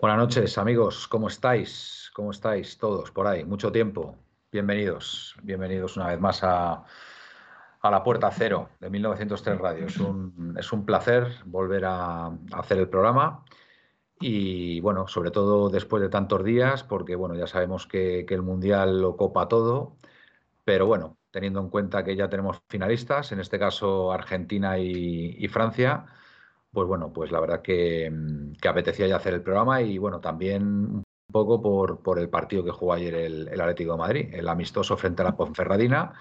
Buenas noches, amigos. ¿Cómo estáis? ¿Cómo estáis todos por ahí? Mucho tiempo. Bienvenidos, bienvenidos una vez más a, La Puerta Cero de 1903 Radio. Es un, es un placer volver a, hacer el programa y, bueno, sobre todo después de tantos días, porque, bueno, ya sabemos que, el Mundial lo copa todo, pero bueno, teniendo en cuenta que ya tenemos finalistas, en este caso Argentina y Francia pues bueno, pues la verdad que, mm, que, apetecía ya hacer el programa y bueno, también un poco por, por el partido que jugó ayer el, Atlético de Madrid, el amistoso frente a la Ponferradina,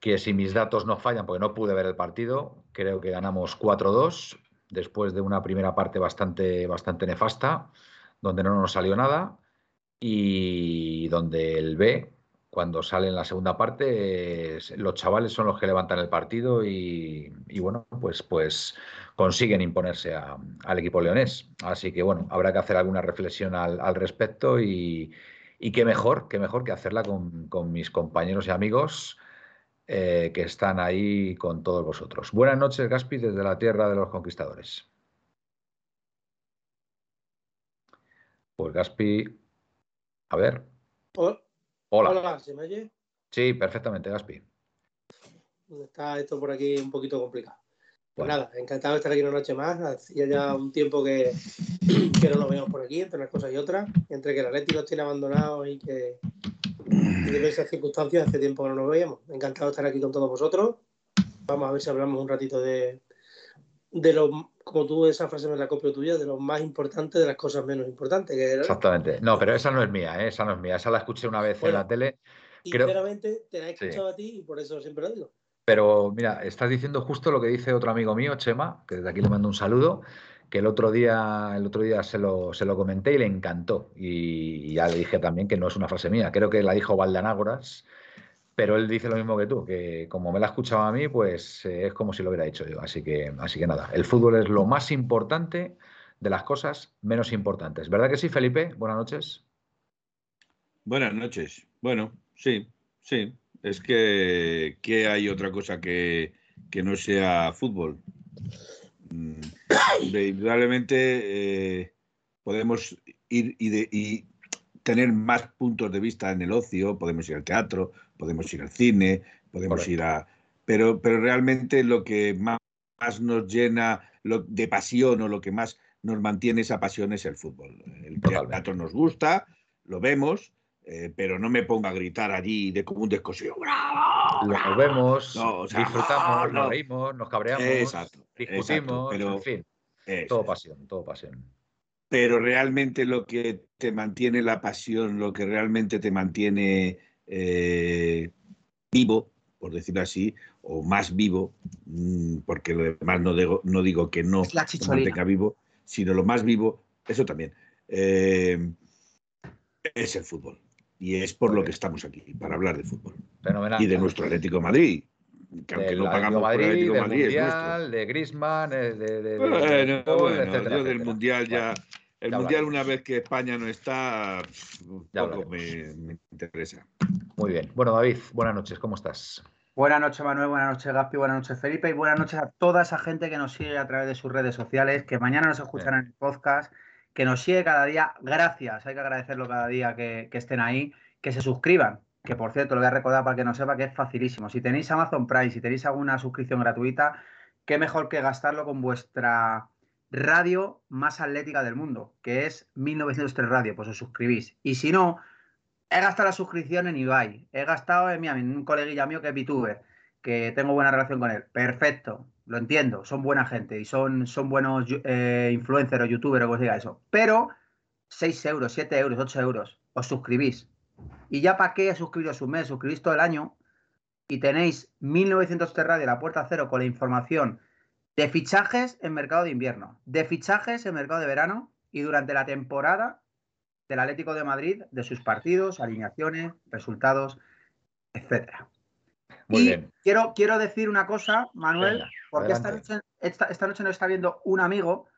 que si mis datos no fallan, porque no pude ver el partido, creo que ganamos 4-2 después de una primera parte bastante, bastante nefasta, donde no nos salió nada y donde el B cuando sale en la segunda parte, los chavales son los que levantan el partido y, bueno, pues, pues consiguen imponerse al equipo leonés. Así que bueno, habrá que hacer alguna reflexión al, respecto y, qué mejor, qué mejor que hacerla con, mis compañeros y amigos eh, que están ahí con todos vosotros. Buenas noches, Gaspi, desde la tierra de los conquistadores. Pues Gaspi, a ver. Hola. Hola, ¿se me oye? Sí, perfectamente, Gaspi. Está esto por aquí un poquito complicado. Pues nada, encantado de estar aquí una noche más. Hacía ya un tiempo que, que no nos vemos por aquí, entre unas cosas y otras. Entre que el Atlético nos tiene abandonados y que en diversas circunstancias hace tiempo que no nos veíamos. Encantado de estar aquí con todos vosotros. Vamos a ver si hablamos un ratito de, de lo, como tú esa frase me la copio tuya, de lo más importante de las cosas menos importantes. Que Exactamente. No, pero esa no es mía, ¿eh? esa no es mía. Esa la escuché una vez en la tele. Sinceramente, te la he escuchado a ti y por eso siempre lo digo. Pero mira, estás diciendo justo lo que dice otro amigo mío, Chema, que desde aquí le mando un saludo, que el otro día, el otro día se lo, se lo comenté y le encantó. Y, ya le dije también que no es una frase mía, creo que la dijo Valdanágoras pero él dice lo mismo que tú, que como me la ha escuchado a mí, pues eh, es como si lo hubiera dicho yo. Así que, así que nada, el fútbol es lo más importante de las cosas menos importantes. ¿Verdad que sí, Felipe? Buenas noches. Buenas noches. Bueno, sí, sí. Es que, ¿qué hay otra cosa que, que no sea fútbol? Mm, indudablemente eh, podemos ir y, de, y tener más puntos de vista en el ocio, podemos ir al teatro, podemos ir al cine, podemos ir a... Pero, pero realmente lo que más, nos llena lo, de pasión o lo que más nos mantiene esa pasión es el fútbol. El teatro nos gusta, lo vemos, eh, pero no me ponga a gritar allí de como un descosido. Lo vemos, disfrutamos, nos reímos, nos cabreamos, discutimos, en fin. todo pasión, todo pasión pero realmente lo que te mantiene la pasión, lo que realmente te mantiene eh, vivo, por decirlo así, o más vivo, mm, porque lo demás no digo, no digo que no se mantenga vivo, sino lo más vivo, eso también, eh, es el fútbol. Y es por lo que estamos aquí, para hablar de fútbol. Y de nuestro Atlético Madrid, que aunque no pagamos Madrid, por Atlético Madrid, mundial, de Griezmann, de, de, bueno, bueno, yo del Mundial ya... El Mundial, una vez que España no está, poco me, interesa. Muy bien. Bueno, David, buenas noches, ¿cómo estás? Buenas noches, Manuel, buenas noches, Gaspi, buenas noches, Felipe, y buenas noches a toda esa gente que nos sigue a través de sus redes sociales, que mañana nos escuchan en el podcast, que nos sigue cada día. Gracias, hay que agradecerlo cada día que, estén ahí, que se suscriban, que por cierto, lo voy a recordar para que no sepa que es facilísimo. Si tenéis Amazon Prime, si tenéis alguna suscripción gratuita, qué mejor que gastarlo con vuestra radio más atlética del mundo, que es 1903 Radio, pues os suscribís. Y si no, he gastado la suscripción en Ibai, he gastado en, mi, un coleguilla mío que es VTuber, que tengo buena relación con él. Perfecto, lo entiendo, son buena gente y son, son buenos eh, influencers o youtubers o como diga eso. Pero 6 euros, 7 euros, 8 euros, os suscribís. Y ya para qué suscribiros un mes, suscribís todo el año y tenéis 1903 Radio, la puerta cero, con la información de fichajes en mercado de invierno, de fichajes en mercado de verano y durante la temporada del Atlético de Madrid, de sus partidos, alineaciones, resultados, etcétera. Y Quiero, quiero decir una cosa, Manuel, porque esta noche, esta, noche, nos está viendo un amigo,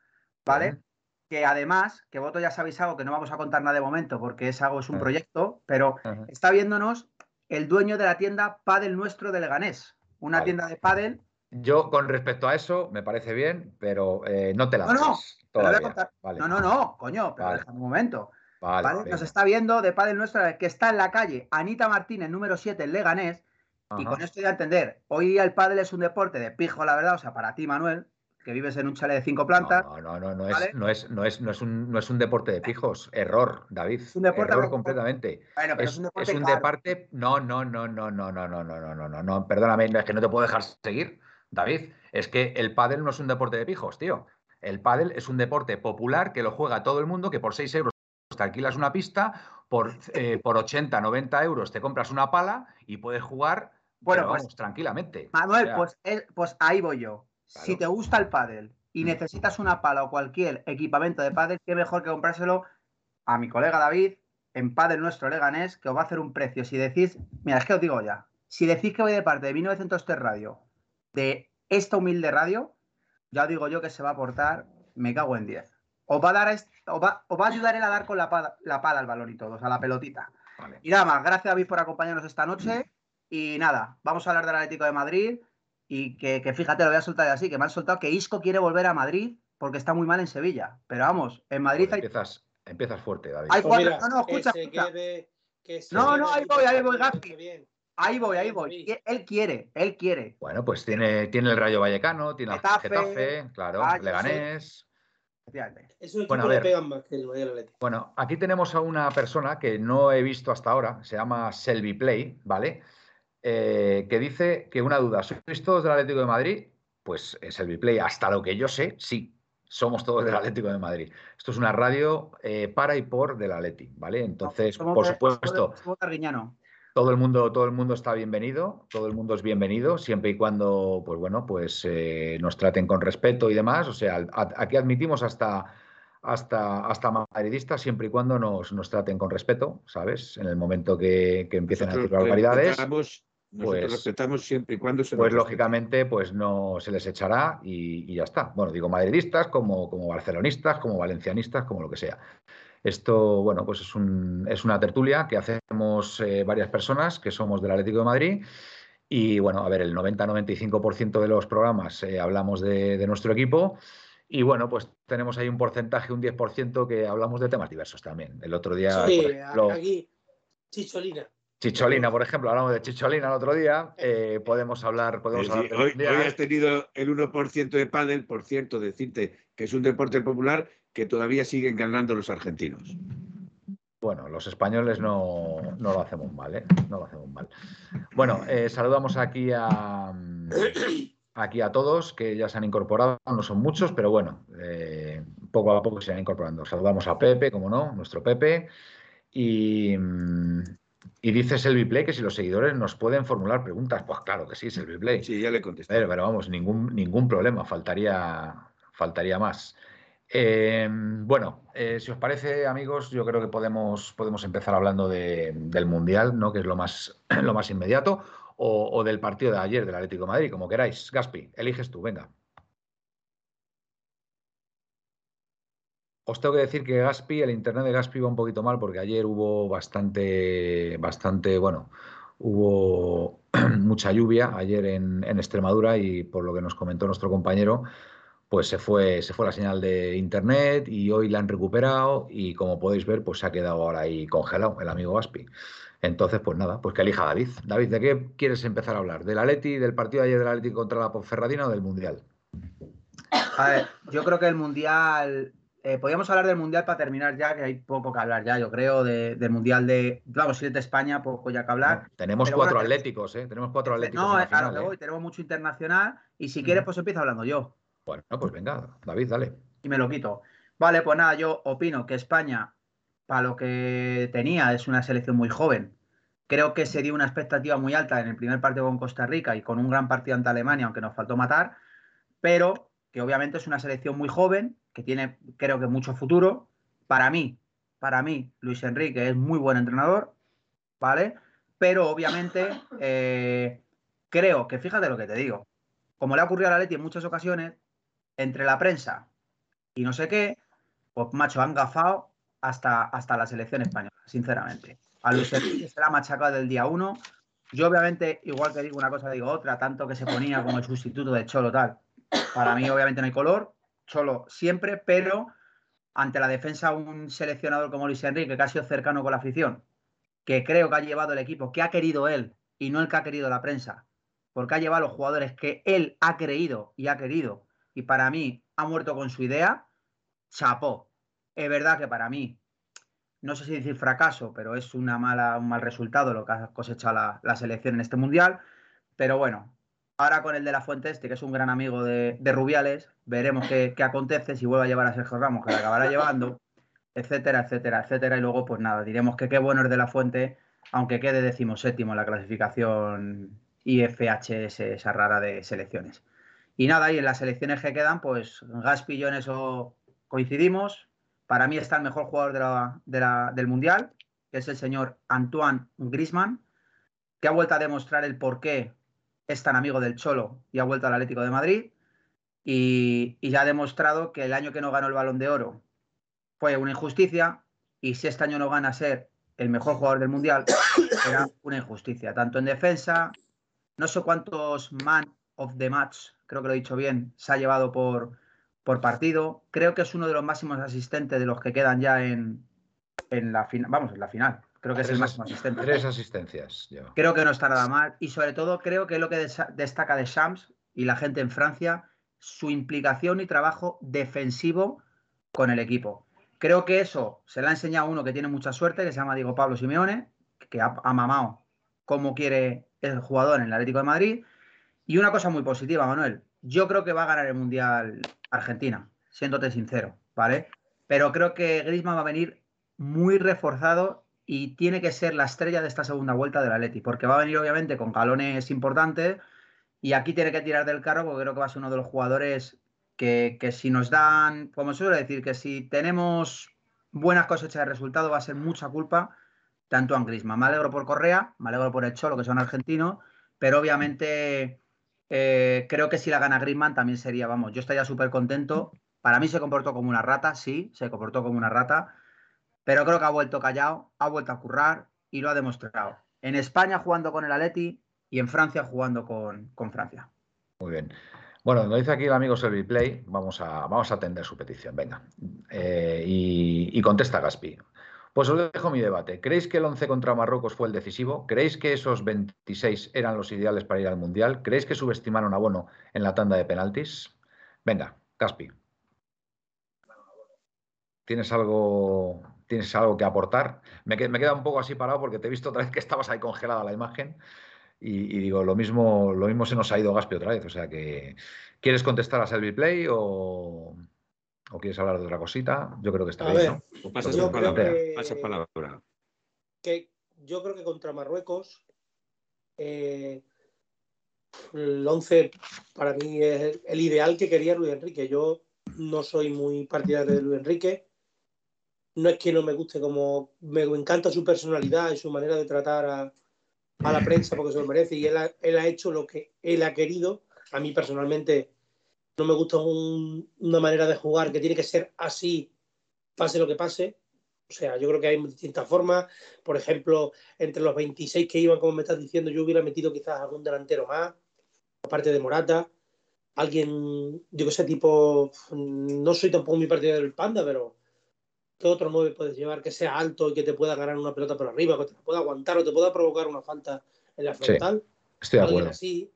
¿vale? Que además, que voto ya sabéis algo que no vamos a contar nada de momento porque es algo, es un proyecto, pero está viéndonos el dueño de la tienda Padel Nuestro de Leganés, una tienda de Padel Yo, con respecto a eso, me parece bien, pero eh, no te la No, no, voy a. Vale. No, no, no, coño, pero Vale. déjame un momento. Nos está viendo de Padel Nuestra, que está en la calle Anita Martínez, número 7, en Leganés. Y con esto ya entender, hoy día el pádel es un deporte de pijo, la verdad, o sea, para ti, Manuel, que vives en un chalet de cinco plantas, No, no, no, no ¿Vale? es, no, es, no, es, no, es un, no es un deporte de pijos. Error, David. un deporte Error de- completamente. bueno, pero es, Es, un deporte es un caro. deporte. No, no, no, no, no, no, no, no, no, no, no, no. Perdóname, no, es que no te puedo dejar seguir, David. Es que el pádel no es un deporte de pijos, tío. El pádel es un deporte popular que lo juega todo el mundo, que por 6 euros te alquilas una pista, por, eh, por 80, 90 euros te compras una pala y puedes jugar, Bueno, pero pues- vamos, tranquilamente. Manuel, O sea, pues, es- pues ahí voy yo. Si te gusta el pádel y Mm. necesitas una pala o cualquier equipamiento de pádel, qué mejor que comprárselo a mi colega David en Pádel Nuestro Leganés, que os va a hacer un precio. Si decís, mira, es que os digo ya, si decís que voy de parte de 1903 Radio, de esta humilde radio, ya os digo yo que se va a aportar, me cago en 10. Os va a dar, est- os va, os va a ayudar él a dar con la pala, la pala al balón y todo, o sea, la pelotita. vale. Y nada más, gracias David por acompañarnos esta noche. Y nada, vamos a hablar del Atlético de Madrid. Y que, que fíjate, lo voy a soltar así, que me han soltado que Isco quiere volver a Madrid porque está muy mal en Sevilla. Pero vamos, en Madrid hay. Empiezas, empiezas fuerte, David. Hay Pues cuatro- mira, no, no, escucha, que se escucha. quede- que se No, quede no, ahí voy, ahí voy, Gaspi. Ahí voy, ahí voy. Él quiere, él quiere. Bueno, pues tiene, tiene el Rayo Vallecano, tiene el Getafe, Getafe, claro, Rayo, Leganés. Efectivamente. Esos Bueno, a le ver. pegan más que el Atlético. Bueno, aquí tenemos a una persona que no he visto hasta ahora, se llama Selby Play, ¿vale? Eh, que dice que una duda, ¿sois todos del Atlético de Madrid? Pues en Selby Play, hasta lo que yo sé, sí, somos todos del Atlético de Madrid. Esto es una radio eh, para y por del Atleti, ¿vale? Entonces, por supuesto, todo el mundo, todo el mundo está bienvenido, todo el mundo es bienvenido, siempre y cuando, pues bueno, pues eh, nos traten con respeto y demás. O sea, aquí admitimos hasta, hasta, hasta madridistas, siempre y cuando nos, nos traten con respeto, ¿sabes? En el momento que, que empiecen a decir Nosotros barbaridades, nosotros pues- respetamos siempre y cuando se nos pues respete. lógicamente, pues no se les echará y, y ya está. Bueno, digo madridistas, como, como barcelonistas, como valencianistas, como lo que sea. Esto, bueno, pues es, un- es una tertulia que hacemos eh, varias personas que somos del Atlético de Madrid. Y bueno, a ver, el 90-95% de los programas eh, hablamos de, de nuestro equipo. Y bueno, pues tenemos ahí un porcentaje, un 10% que hablamos de temas diversos también. El otro día, Sí, por ejemplo, aquí, Chicholina. Chicholina, por ejemplo, hablamos de Chicholina el otro día. eh, podemos hablar, podemos hablar hoy, hoy has tenido el 1% de pádel, por cierto, decirte que es un deporte popular que todavía siguen ganando los argentinos. Bueno, los españoles no, no lo hacemos mal, ¿eh? No lo hacemos mal. Bueno, eh, saludamos aquí a, mm, aquí a todos que ya se han incorporado, no son muchos, pero bueno, eh, poco a poco se van incorporando. Saludamos a Pepe, como no, nuestro Pepe. Y, mm, y dice Selby Play que si los seguidores nos pueden formular preguntas, pues claro que sí, Selby Play. Sí, ya le contesté. Pero, pero vamos, ningún, ningún problema, faltaría, faltaría más. Eh, bueno, eh, si os parece, amigos, yo creo que podemos, podemos empezar hablando de- del Mundial, ¿no? que es lo más, lo más inmediato, o, o del partido de ayer del Atlético de Madrid, como queráis. Gaspi, eliges tú, venga. Os tengo que decir que Gaspi, el internet de Gaspi va un poquito mal porque ayer hubo bastante, bastante, bueno, hubo mucha lluvia ayer en, Extremadura y por lo que nos comentó nuestro compañero, pues se fue, se fue la señal de internet y hoy la han recuperado y como podéis ver, pues se ha quedado ahora ahí congelado el amigo Gaspi. Entonces, pues nada, pues que elija David. David, ¿de qué quieres empezar a hablar? ¿Del Atleti, del partido de ayer del Atleti contra la Ponferradina o del Mundial? A ver, yo creo que el Mundial. Eh, podríamos hablar del Mundial para terminar ya, que hay poco que hablar ya, yo creo, de- del Mundial de. Vamos, si es de España, poco ya que hablar. No, tenemos Pero cuatro bueno, atléticos, ¿eh? Tenemos cuatro atléticos No, en a lo final, ¿eh? voy, tenemos mucho internacional y si quieres, pues empiezo hablando yo Bueno, pues venga, David, dale. y me lo quito. Vale, pues nada, yo opino que España, para lo que tenía, es una selección muy joven. Creo que se dio una expectativa muy alta en el primer partido con Costa Rica y con un gran partido ante Alemania, aunque nos faltó matar, pero que obviamente es una selección muy joven, que tiene, creo que, mucho futuro. Para mí, para mí, Luis Enrique es muy buen entrenador, ¿vale? Pero obviamente eh, creo que, fíjate lo que te digo, como le ha ocurrido a la Leti en muchas ocasiones, entre la prensa y no sé qué, pues macho, han gafado hasta, hasta la selección española, sinceramente. A Luis Enrique se la ha machacado del día uno Yo obviamente, igual que digo una cosa, digo otra, tanto que se ponía como el sustituto de Cholo tal. Para mí obviamente no hay color, Cholo siempre, pero ante la defensa un seleccionador como Luis Enrique, que ha sido cercano con la afición, que creo que ha llevado el equipo, que ha querido él y no el que ha querido la prensa, porque ha llevado los jugadores que él ha creído y ha querido, y para mí ha muerto con su idea, chapó. Es verdad que para mí, no sé si decir fracaso, pero es una mala, un mal resultado lo que ha cosechado la, selección en este mundial. Pero bueno, ahora con el de la Fuente este, que es un gran amigo de, Rubiales, veremos qué, qué, acontece, si vuelve a llevar a Sergio Ramos, que lo acabará llevando, etcétera, etcétera, etcétera. Y luego, pues nada, diremos que qué bueno es de la Fuente, aunque quede decimoséptimo en la clasificación IFHS, esa rara de selecciones. Y nada, y en las selecciones que quedan, pues Gaspi y yo en eso coincidimos. Para mí está el mejor jugador del Mundial, que es el señor Antoine Grisman, que ha vuelto a demostrar el por qué es tan amigo del Cholo y ha vuelto al Atlético de Madrid. Y, ya ha demostrado que el año que no ganó el Balón de Oro fue una injusticia y si este año no gana a ser el mejor jugador del Mundial, será una injusticia, tanto en defensa, no sé cuántos man of the match, creo que lo he dicho bien, se ha llevado por partido. Creo que es uno de los máximos asistentes de los que quedan ya en, la final. Vamos, en la final. Creo que es el máximo asistente. Tres asistencias. Creo que no está nada mal. Y sobre todo, creo que lo que destaca de Shams y la gente en Francia, su implicación y trabajo defensivo con el equipo. Creo que eso se le ha enseñado uno que tiene mucha suerte, que se llama Diego Pablo Simeone, que ha, ha mamado cómo quiere el jugador en el Atlético de Madrid. Y una cosa muy positiva, Manuel. Yo creo que va a ganar el Mundial Argentina, siéndote sincero, ¿vale? Pero creo que Griezmann va a venir muy reforzado y tiene que ser la estrella de esta segunda vuelta del Atleti, porque va a venir obviamente con galones importantes y aquí tiene que tirar del carro porque creo que va a ser uno de los jugadores que, si nos dan, como suele decir, que si tenemos buenas cosechas de resultado va a ser mucha culpa tanto a Griezmann. Me alegro por Correa, me alegro por el Cholo, que son argentinos, pero obviamente eh, creo que si la gana Griezmann también sería, vamos, yo estaría súper contento. Para mí se comportó como una rata, sí, se comportó como una rata, pero creo que ha vuelto callado, ha vuelto a currar y lo ha demostrado. En España jugando con el Atleti y en Francia jugando con, Francia. Muy bien. Bueno, nos dice aquí el amigo Serviplay, vamos a, vamos a atender su petición, venga. Eh, y, y, contesta Gaspi. Pues os dejo mi debate. ¿Creéis que el 11 contra Marruecos fue el decisivo? ¿Creéis que esos 26 eran los ideales para ir al Mundial? ¿Creéis que subestimaron a Bono en la tanda de penaltis? Venga, Caspi. ¿Tienes algo, ¿Tienes algo que aportar? Me, me, queda un poco así parado porque te he visto otra vez que estabas ahí congelada la imagen y, digo, lo mismo, lo mismo se nos ha ido Gaspi otra vez. O sea que, ¿quieres contestar a Selby Play o...? ¿O quieres hablar de otra cosita? Yo creo que está bien. ¿no? Pasas palabra. palabra. Que yo creo que contra Marruecos eh, el 11 para mí es el ideal que quería Luis Enrique. Yo no soy muy partidario de Luis Enrique. No es que no me guste como me encanta su personalidad y su manera de tratar a, la prensa porque se lo merece y él él ha hecho lo que él ha querido. A mí personalmente no me gusta una manera de jugar que tiene que ser así, pase lo que pase. O sea, yo creo que hay distintas formas. Por ejemplo, entre los 26 que iban, como me estás diciendo, yo hubiera metido quizás algún delantero más, aparte de Morata. Alguien, yo que sé, tipo, no soy tampoco muy partidario del Panda, pero ¿qué otro nueve puedes llevar que sea alto y que te pueda ganar una pelota por arriba, que te pueda aguantar o te pueda provocar una falta en la frontal? estoy de acuerdo. Así,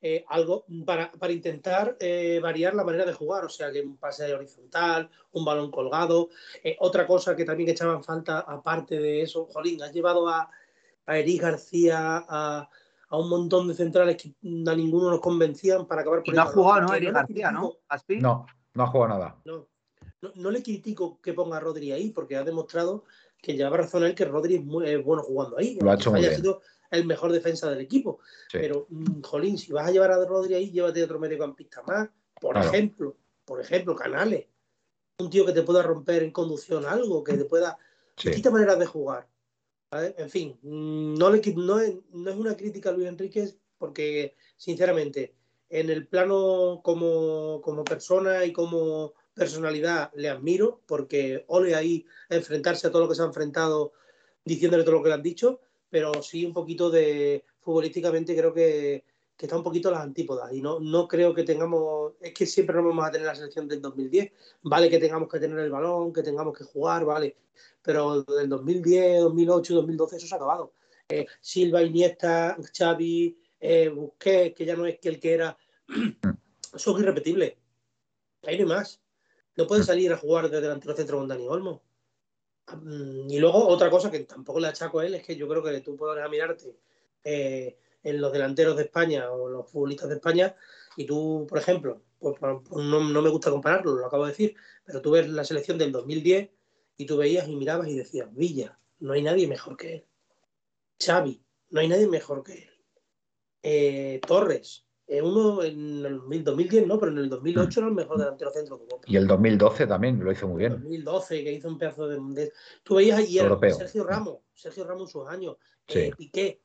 eh, algo para, intentar eh, variar la manera de jugar, o sea, que un pase horizontal, un balón colgado. Eh, otra cosa que también echaban falta, aparte de eso, Jolín, has llevado a, a Eric García, a, un montón de centrales que a ninguno nos convencían para acabar por y no ha jugado, ¿no? Eric García, ¿no? No, no ha jugado nada. No, no, le critico que ponga a Rodri ahí, porque ha demostrado que lleva razón él que Rodri es, muy, bueno jugando ahí. Lo ha hecho muy bien el mejor defensa del equipo. Pero, mm, jolín, si vas a llevar a Rodri ahí, llévate otro mediocampista más. Por ejemplo, por ejemplo, Canales. Un tío que te pueda romper en conducción algo, que te pueda. Sí. Distintas maneras de jugar. En fin, mm, no, le, no, es, no es una crítica a Luis Enríquez, porque, sinceramente, en el plano como, como persona y como personalidad le admiro, porque ole ahí enfrentarse a todo lo que se ha enfrentado diciéndole todo lo que le han dicho, pero sí un poquito de futbolísticamente creo que, que está un poquito a las antípodas y no, no creo que tengamos, es que siempre no vamos a tener la selección del 2010, vale que tengamos que tener el balón, que tengamos que jugar, vale, pero del 2010, 2008, 2012 eso se ha acabado. Eh, Silva, Iniesta, Xavi, eh, Busquets, que ya no es que el que era, son irrepetibles. Ahí no hay más. No puede salir a jugar de delantero centro con Dani Olmo. Mm, y luego otra cosa que tampoco le achaco a él es que yo creo que tú puedes mirarte eh, en los delanteros de España o los futbolistas de España y tú, por ejemplo, pues, pues no, me gusta compararlo, lo acabo de decir, pero tú ves la selección del 2010 y tú veías y mirabas y decías, Villa, no hay nadie mejor que él. Xavi, no hay nadie mejor que él. Eh, Torres, eh, uno en el 2010 no, pero en el 2008 era el mejor delantero centro de Europa. Y el 2012 también lo hizo muy bien. El 2012, que hizo un pedazo de. Tú veías ayer Sergio Ramos, Sergio Ramos en sus años, eh, Piqué,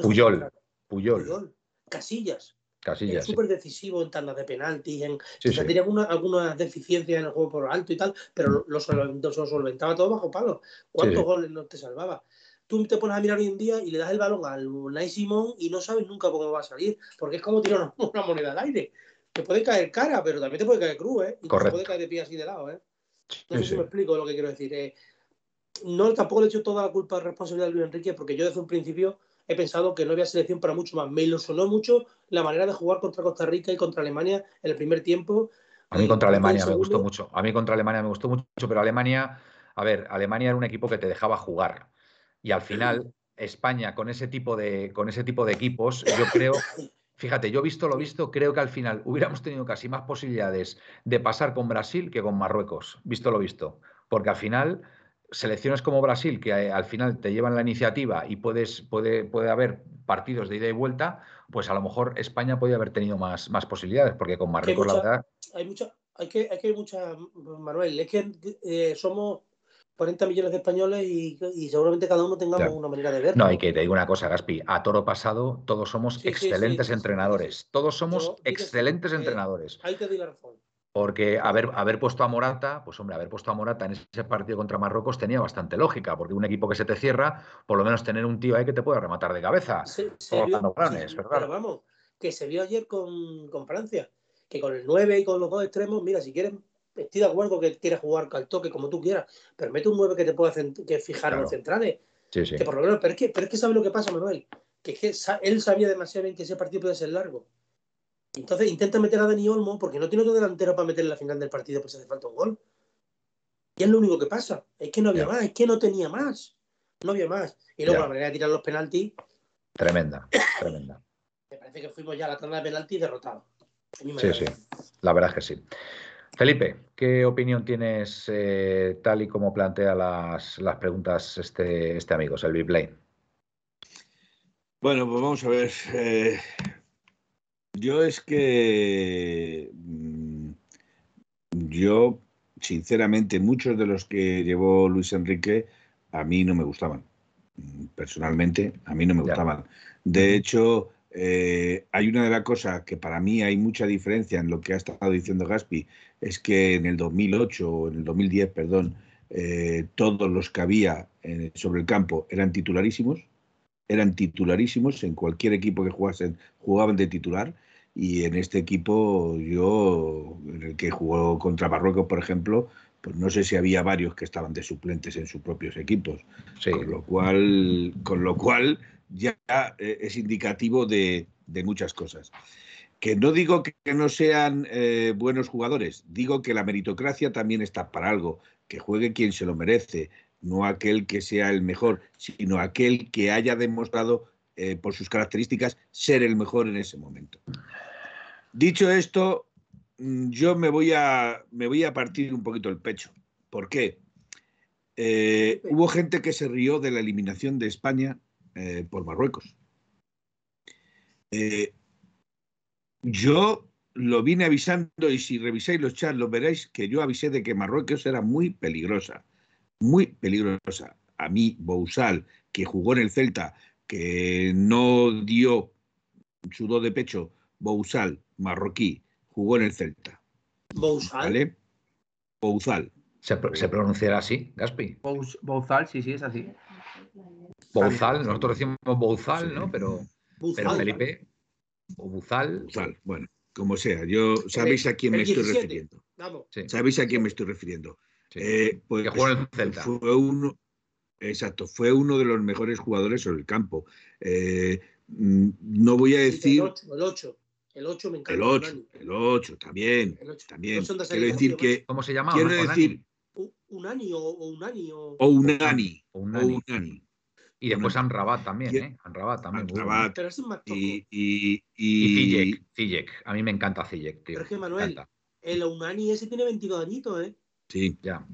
Puyol, Puyol, Casillas. Casillas. súper decisivo en tandas de penaltis, en, tenía algunas deficiencias en el juego por alto y tal, pero lo, solventaba todo bajo palo. ¿Cuántos goles no te salvaba? Tú te pones a mirar hoy en día y le das el balón al Unai Simón y no sabes nunca cómo va a salir, porque es como tirar una, moneda al aire. Te puede caer cara, pero también te puede caer cruz, ¿eh? Y te puede caer de pie así de lado, ¿eh? No sé si me explico lo que quiero decir. Eh, no, tampoco le he hecho toda la culpa de responsabilidad a Luis Enrique, porque yo desde un principio he pensado que no había selección para mucho más. Me ilusionó mucho la manera de jugar contra Costa Rica y contra Alemania en el primer tiempo. A mí contra Alemania me gustó mucho. A mí contra Alemania me gustó mucho, pero Alemania, a ver, Alemania era un equipo que te dejaba jugar. Y al final, España con ese tipo de, con ese tipo de equipos, yo creo, fíjate, yo visto lo visto, creo que al final hubiéramos tenido casi más posibilidades de pasar con Brasil que con Marruecos, visto lo visto. Porque al final, selecciones como Brasil, que eh, al final te llevan la iniciativa y puedes, puede, puede haber partidos de ida y vuelta, pues a lo mejor España podría haber tenido más, más posibilidades, porque con Marruecos la verdad. Hay mucha, hay que, hay que mucha, Manuel, es que eh, somos 40 millones de españoles y, seguramente cada uno tengamos una manera de ver. No, hay que te digo una cosa, Gaspi, a toro pasado todos somos excelentes entrenadores. Todos somos excelentes entrenadores. Ahí te doy la razón. Porque haber, haber puesto a Morata, pues hombre, haber puesto a Morata en ese partido contra Marruecos tenía bastante lógica, porque un equipo que se te cierra, por lo menos tener un tío ahí que te pueda rematar de cabeza. pero vamos, que se vio ayer con, con Francia, que con el 9 y con los dos extremos, mira, si quieren estoy de acuerdo que quieras jugar al toque como tú quieras, pero mete un 9 que te pueda que fijar en los centrales. Sí, sí. Que por lo menos, pero es que, pero es que sabe lo que pasa, Manuel, que, que él sabía demasiado bien que ese partido puede ser largo. Entonces intenta meter a Dani Olmo porque no tiene otro delantero para meter en la final del partido, pues hace falta un gol. Y es lo único que pasa. Es que no había más, es que no tenía más. No había más. Y luego la manera de tirar los penaltis. Tremenda, tremenda. Me parece que fuimos ya a la tanda de penaltis derrotados. Sí, sí. La verdad es que sí. Felipe, ¿qué opinión tienes eh, tal y como plantea las, preguntas este, este amigo, Selby Play? Bueno, pues vamos a ver. Eh, yo es que mm, yo, sinceramente, muchos de los que llevó Luis Enrique a mí no me gustaban. Personalmente, a mí no me gustaban. De hecho, eh, hay una de las cosas que para mí hay mucha diferencia en lo que ha estado diciendo Gaspi, es que en el 2008 o en el 2010, perdón, eh, todos los que había eh, sobre el campo eran titularísimos, eran titularísimos en cualquier equipo que jugasen, jugaban de titular. Y en este equipo, yo, en el que jugó contra Marruecos, por ejemplo, pues no sé si había varios que estaban de suplentes en sus propios equipos. Con lo cual, con lo cual ya eh, es indicativo de, muchas cosas. Que no digo que no sean eh, buenos jugadores, digo que la meritocracia también está para algo, que juegue quien se lo merece, no aquel que sea el mejor, sino aquel que haya demostrado eh, por sus características ser el mejor en ese momento. Dicho esto, mm, yo me voy a, me voy a partir un poquito el pecho. ¿Por qué? hubo gente que se rió de la eliminación de España eh, por Marruecos. Eh, yo lo vine avisando y si revisáis los chats lo veréis que yo avisé de que Marruecos era muy peligrosa, muy peligrosa. A mí, Bousal, que jugó en el Celta, que no dio, sudó de pecho, Bousal, marroquí, jugó en el Celta. ¿Bousal? ¿Vale? Bousal. ¿Se, pronunciará así, Gaspi? Bousal, sí, sí, es así. Bouzal, nosotros decimos Bouzal, ¿no? Pero, pero Felipe, o Buzal. Buzal, bueno, como sea. Yo, ¿sabéis a quién me estoy refiriendo? ¿Sabéis a quién me estoy refiriendo? Eh, pues, que jugó en el Celta. Fue uno, exacto, fue uno de los mejores jugadores sobre el campo. Eh, mm, no voy a decir. El 8, el 8. me encanta. El 8, el 8, también. El 8. también. Quiero decir que. ¿Cómo se llama? Quiero decir. O, un ani. O, o un ani. O un ani. Y después Amrabat también, ¿eh? Amrabat también. Amrabat. Pero es un más y, y, y, y A mí me encanta Ziyech, tío. Pero es que Manuel, el Unani ese tiene 22 añitos, ¿eh? Sí. Ya.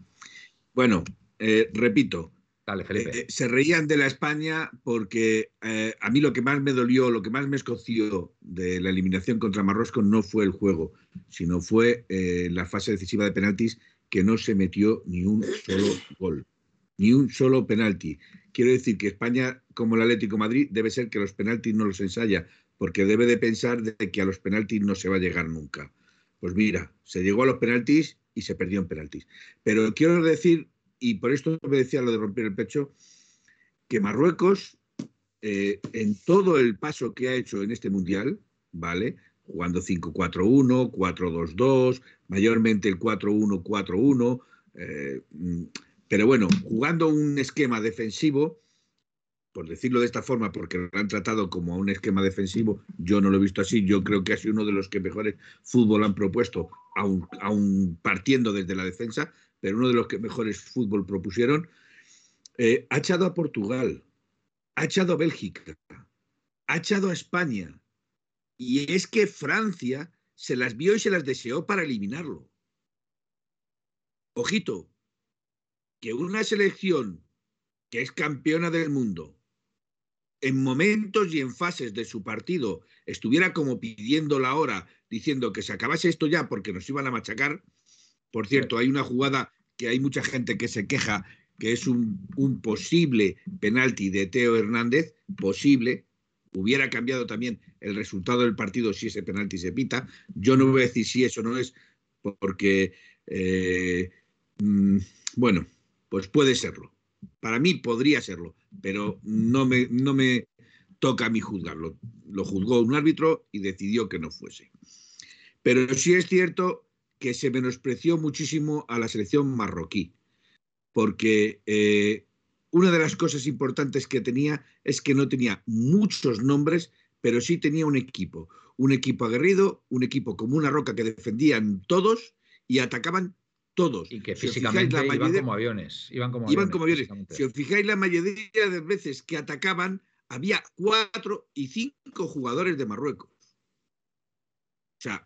Bueno, eh, repito. Dale, Felipe. Eh, se reían de la España porque eh, a mí lo que más me dolió, lo que más me escoció de la eliminación contra Marruecos no fue el juego, sino fue la fase decisiva de penaltis que no se metió ni un solo gol, ni un solo penalti. Quiero decir que España, como el Atlético Madrid, debe ser que los penaltis no los ensaya, porque debe de pensar que a los penaltis no se va a llegar nunca. Pues mira, se llegó a los penaltis y se perdió en penaltis. Pero quiero decir, y por esto me decía lo de romper el pecho, que Marruecos, eh, en todo el paso que ha hecho en este mundial, ¿vale? Jugando 5-4-1, 4-2-2, mayormente el 4-1-4-1, eh, pero bueno, jugando un esquema defensivo, por decirlo de esta forma, porque lo han tratado como un esquema defensivo, yo no lo he visto así, yo creo que ha sido uno de los que mejores fútbol han propuesto, aún, partiendo desde la defensa, pero uno de los que mejores fútbol propusieron, eh, ha echado a Portugal, ha echado a Bélgica, ha echado a España, y es que Francia se las vio y se las deseó para eliminarlo. Ojito, que una selección que es campeona del mundo, en momentos y en fases de su partido estuviera como pidiendo la hora, diciendo que se acabase esto ya porque nos iban a machacar. Por cierto, hay una jugada que hay mucha gente que se queja que es un, un posible penalti de Teo Hernández, posible, hubiera cambiado también el resultado del partido si ese penalti se pita. Yo no voy a decir si eso no es, porque, eh, mm, bueno, pues puede serlo. Para mí podría serlo, pero no me, no me toca a mí juzgarlo. Lo juzgó un árbitro y decidió que no fuese. Pero sí es cierto que se menospreció muchísimo a la selección marroquí, porque eh, una de las cosas importantes que tenía es que no tenía muchos nombres, pero sí tenía un equipo. Un equipo aguerrido, un equipo como una roca que defendían todos y atacaban todos. Y que físicamente iban como aviones. Iban como aviones. Si os fijáis, la mayoría de veces que atacaban, había cuatro y cinco jugadores de Marruecos. O sea,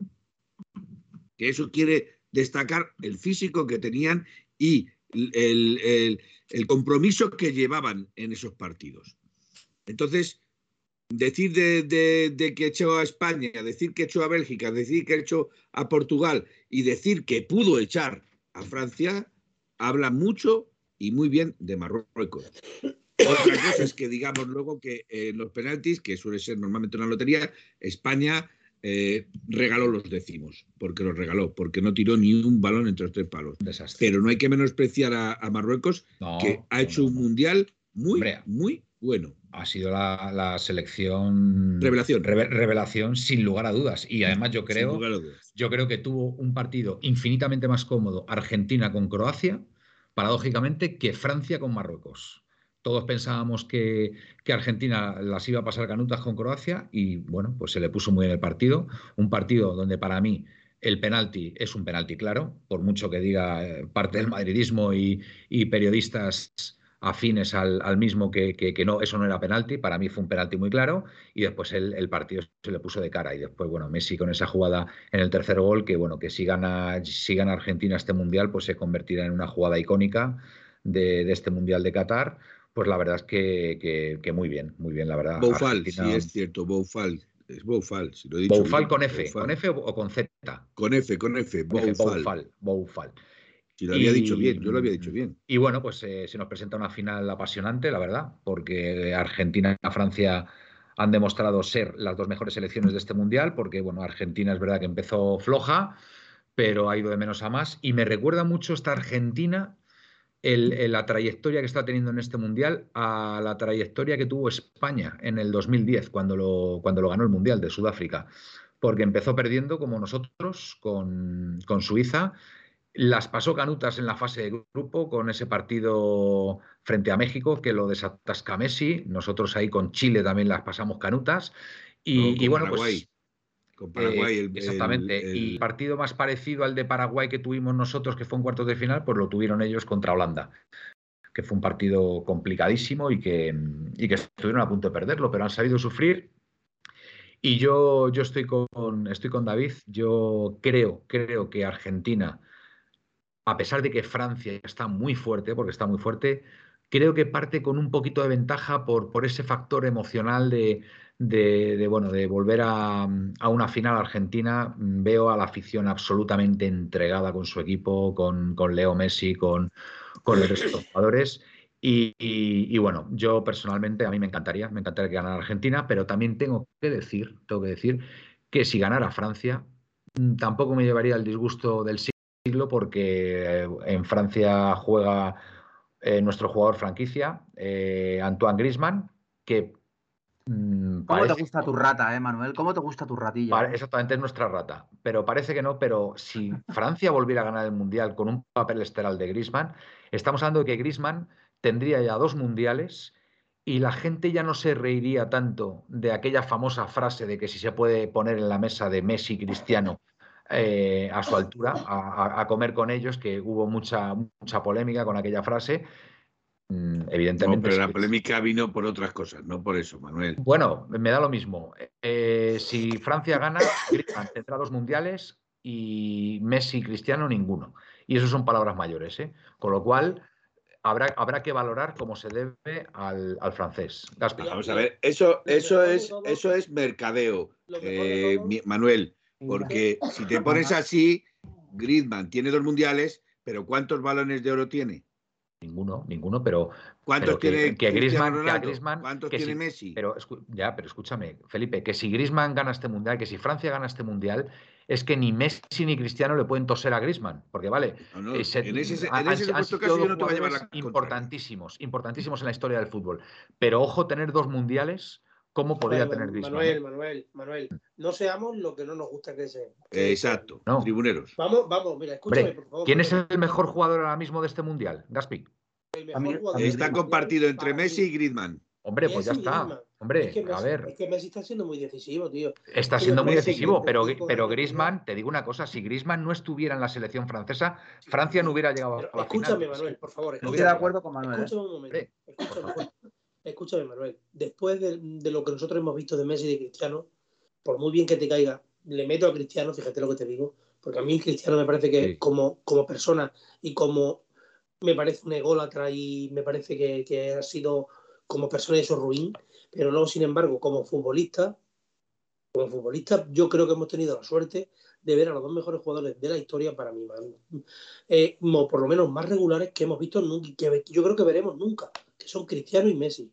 que eso quiere destacar el físico que tenían y el, compromiso que llevaban en esos partidos. Entonces, decir de, que echó a España, decir que echó a Bélgica, decir que echó a Portugal y decir que pudo echar a Francia, habla mucho y muy bien de Marruecos. Otra cosa es que digamos luego que en los penaltis, que suele ser normalmente una lotería, España eh, regaló los décimos, porque los regaló, porque no tiró ni un balón entre los tres palos. Pero no hay que menospreciar a, Marruecos, que ha hecho un mundial muy, muy bueno. Ha sido la, selección revelación. revelación sin lugar a dudas. Y además yo creo, yo creo que tuvo un partido infinitamente más cómodo Argentina con Croacia, paradójicamente, que Francia con Marruecos. Todos pensábamos que, que, Argentina las iba a pasar canutas con Croacia y bueno, pues se le puso muy bien el partido. Un partido donde para mí el penalti es un penalti claro, por mucho que diga eh, parte del madridismo y, y periodistas afines al, mismo que, no, eso no era penalti, para mí fue un penalti muy claro y después el, partido se le puso de cara y después, bueno, Messi con esa jugada en el tercer gol, que bueno, que si gana, si gana Argentina este mundial, pues se convertirá en una jugada icónica de, este mundial de Qatar, pues la verdad es que, muy bien, muy bien, la verdad. Boufal, sí es cierto, Boufal. Es Boufal, si lo he dicho. Boufal con F, ¿con F o con Z? Con F, con F, Boufal. Boufal. Si lo había dicho bien, yo lo había dicho bien. Y bueno, pues eh, se nos presenta una final apasionante, la verdad, porque Argentina y Francia han demostrado ser las dos mejores selecciones de este mundial, porque bueno, Argentina es verdad que empezó floja, pero ha ido de menos a más. Y me recuerda mucho esta Argentina la trayectoria que está teniendo en este Mundial a la trayectoria que tuvo España en el 2010, cuando lo, cuando lo ganó el Mundial de Sudáfrica. Porque empezó perdiendo como nosotros con, con Suiza las pasó canutas en la fase de grupo con ese partido frente a México que lo desatasca Messi. Nosotros ahí con Chile también las pasamos canutas. Y, bueno, pues. Con Paraguay, eh, exactamente. Y el partido más parecido al de Paraguay que tuvimos nosotros, que fue un cuarto de final, pues lo tuvieron ellos contra Holanda que fue un partido complicadísimo y que, y que estuvieron a punto de perderlo, pero han sabido sufrir. Y yo, yo estoy, con, estoy con David. Yo creo, creo que Argentina a pesar de que Francia está muy fuerte, porque está muy fuerte, creo que parte con un poquito de ventaja por, por ese factor emocional de, bueno, de volver a, una final argentina. Veo a la afición absolutamente entregada con su equipo, con, Leo Messi, con, con el resto de los jugadores. Y, bueno, yo personalmente a mí me encantaría, me encantaría que ganara Argentina, pero también tengo que decir, tengo que decir que si ganara Francia, tampoco me llevaría el disgusto del porque eh, en Francia juega eh, nuestro jugador franquicia, eh, Antoine Grisman, que... Mm, ¿Cómo te gusta tu rata, eh, Manuel? ¿Cómo te gusta tu ratilla? exactamente, es nuestra rata. Pero parece que no, pero si Francia volviera a ganar el Mundial con un papel esteral de Grisman, estamos hablando de que Grisman tendría ya dos Mundiales y la gente ya no se reiría tanto de aquella famosa frase de que si se puede poner en la mesa de Messi Cristiano eh, a su altura a, comer con ellos, que hubo mucha, mucha polémica con aquella frase. Mm, evidentemente. pero la polémica vino por otras cosas, no por eso, Manuel. Bueno, me da lo mismo. Eh, si Francia gana, Griezmann tendrá dos mundiales y Messi y Cristiano ninguno. Y eso son palabras mayores, ¿eh? Con lo cual, habrá, habrá que valorar cómo se debe al, francés. Vamos a ver, eso, eso, es, eso es mercadeo, Manuel. Porque si te pones así, Griezmann tiene dos mundiales, pero ¿cuántos balones de oro tiene? Ninguno, ninguno, pero. ¿Cuántos tiene que Griezmann, ¿Cuántos tiene Messi? Pero ya, pero escúchame, Felipe, que si Griezmann gana este mundial, que si Francia gana este mundial, es que ni Messi ni Cristiano le pueden toser a Griezmann, porque vale, en ese, en ese caso yo no te voy a llevar la importantísimos, importantísimos en la historia del fútbol. Pero ojo tener dos mundiales ¿Cómo podría tener Griezmann? Manuel, Manuel, Manuel, no seamos lo que no nos gusta que seamos. exacto, tribuneros. Vamos, vamos, mira, escúchame, por favor. ¿Quién es el mejor jugador ahora mismo de este mundial? Gaspi. Está compartido entre Messi y Griezmann. Hombre, pues ya está. Hombre, a ver. Es que Messi está siendo muy decisivo, tío. Está siendo muy decisivo, pero, pero Griezmann, te digo una cosa, si Griezmann no estuviera en la selección francesa, Francia no hubiera llegado a la Escúchame, Manuel, por favor. No estoy de acuerdo con Manuel. Escúchame un momento. Escúchame. Escúchame, Manuel, después de, lo que nosotros hemos visto de Messi y de Cristiano, por muy bien que te caiga, le meto a Cristiano, fíjate lo que te digo, porque a mí Cristiano me parece que como, como persona y como me parece un ególatra y me parece que, ha sido como persona eso ruin, pero luego, sin embargo, como futbolista, como futbolista, yo creo que hemos tenido la suerte de ver a los dos mejores jugadores de la historia para mí, eh, por lo menos más regulares que hemos visto nunca, que yo creo que veremos nunca que son Cristiano y Messi.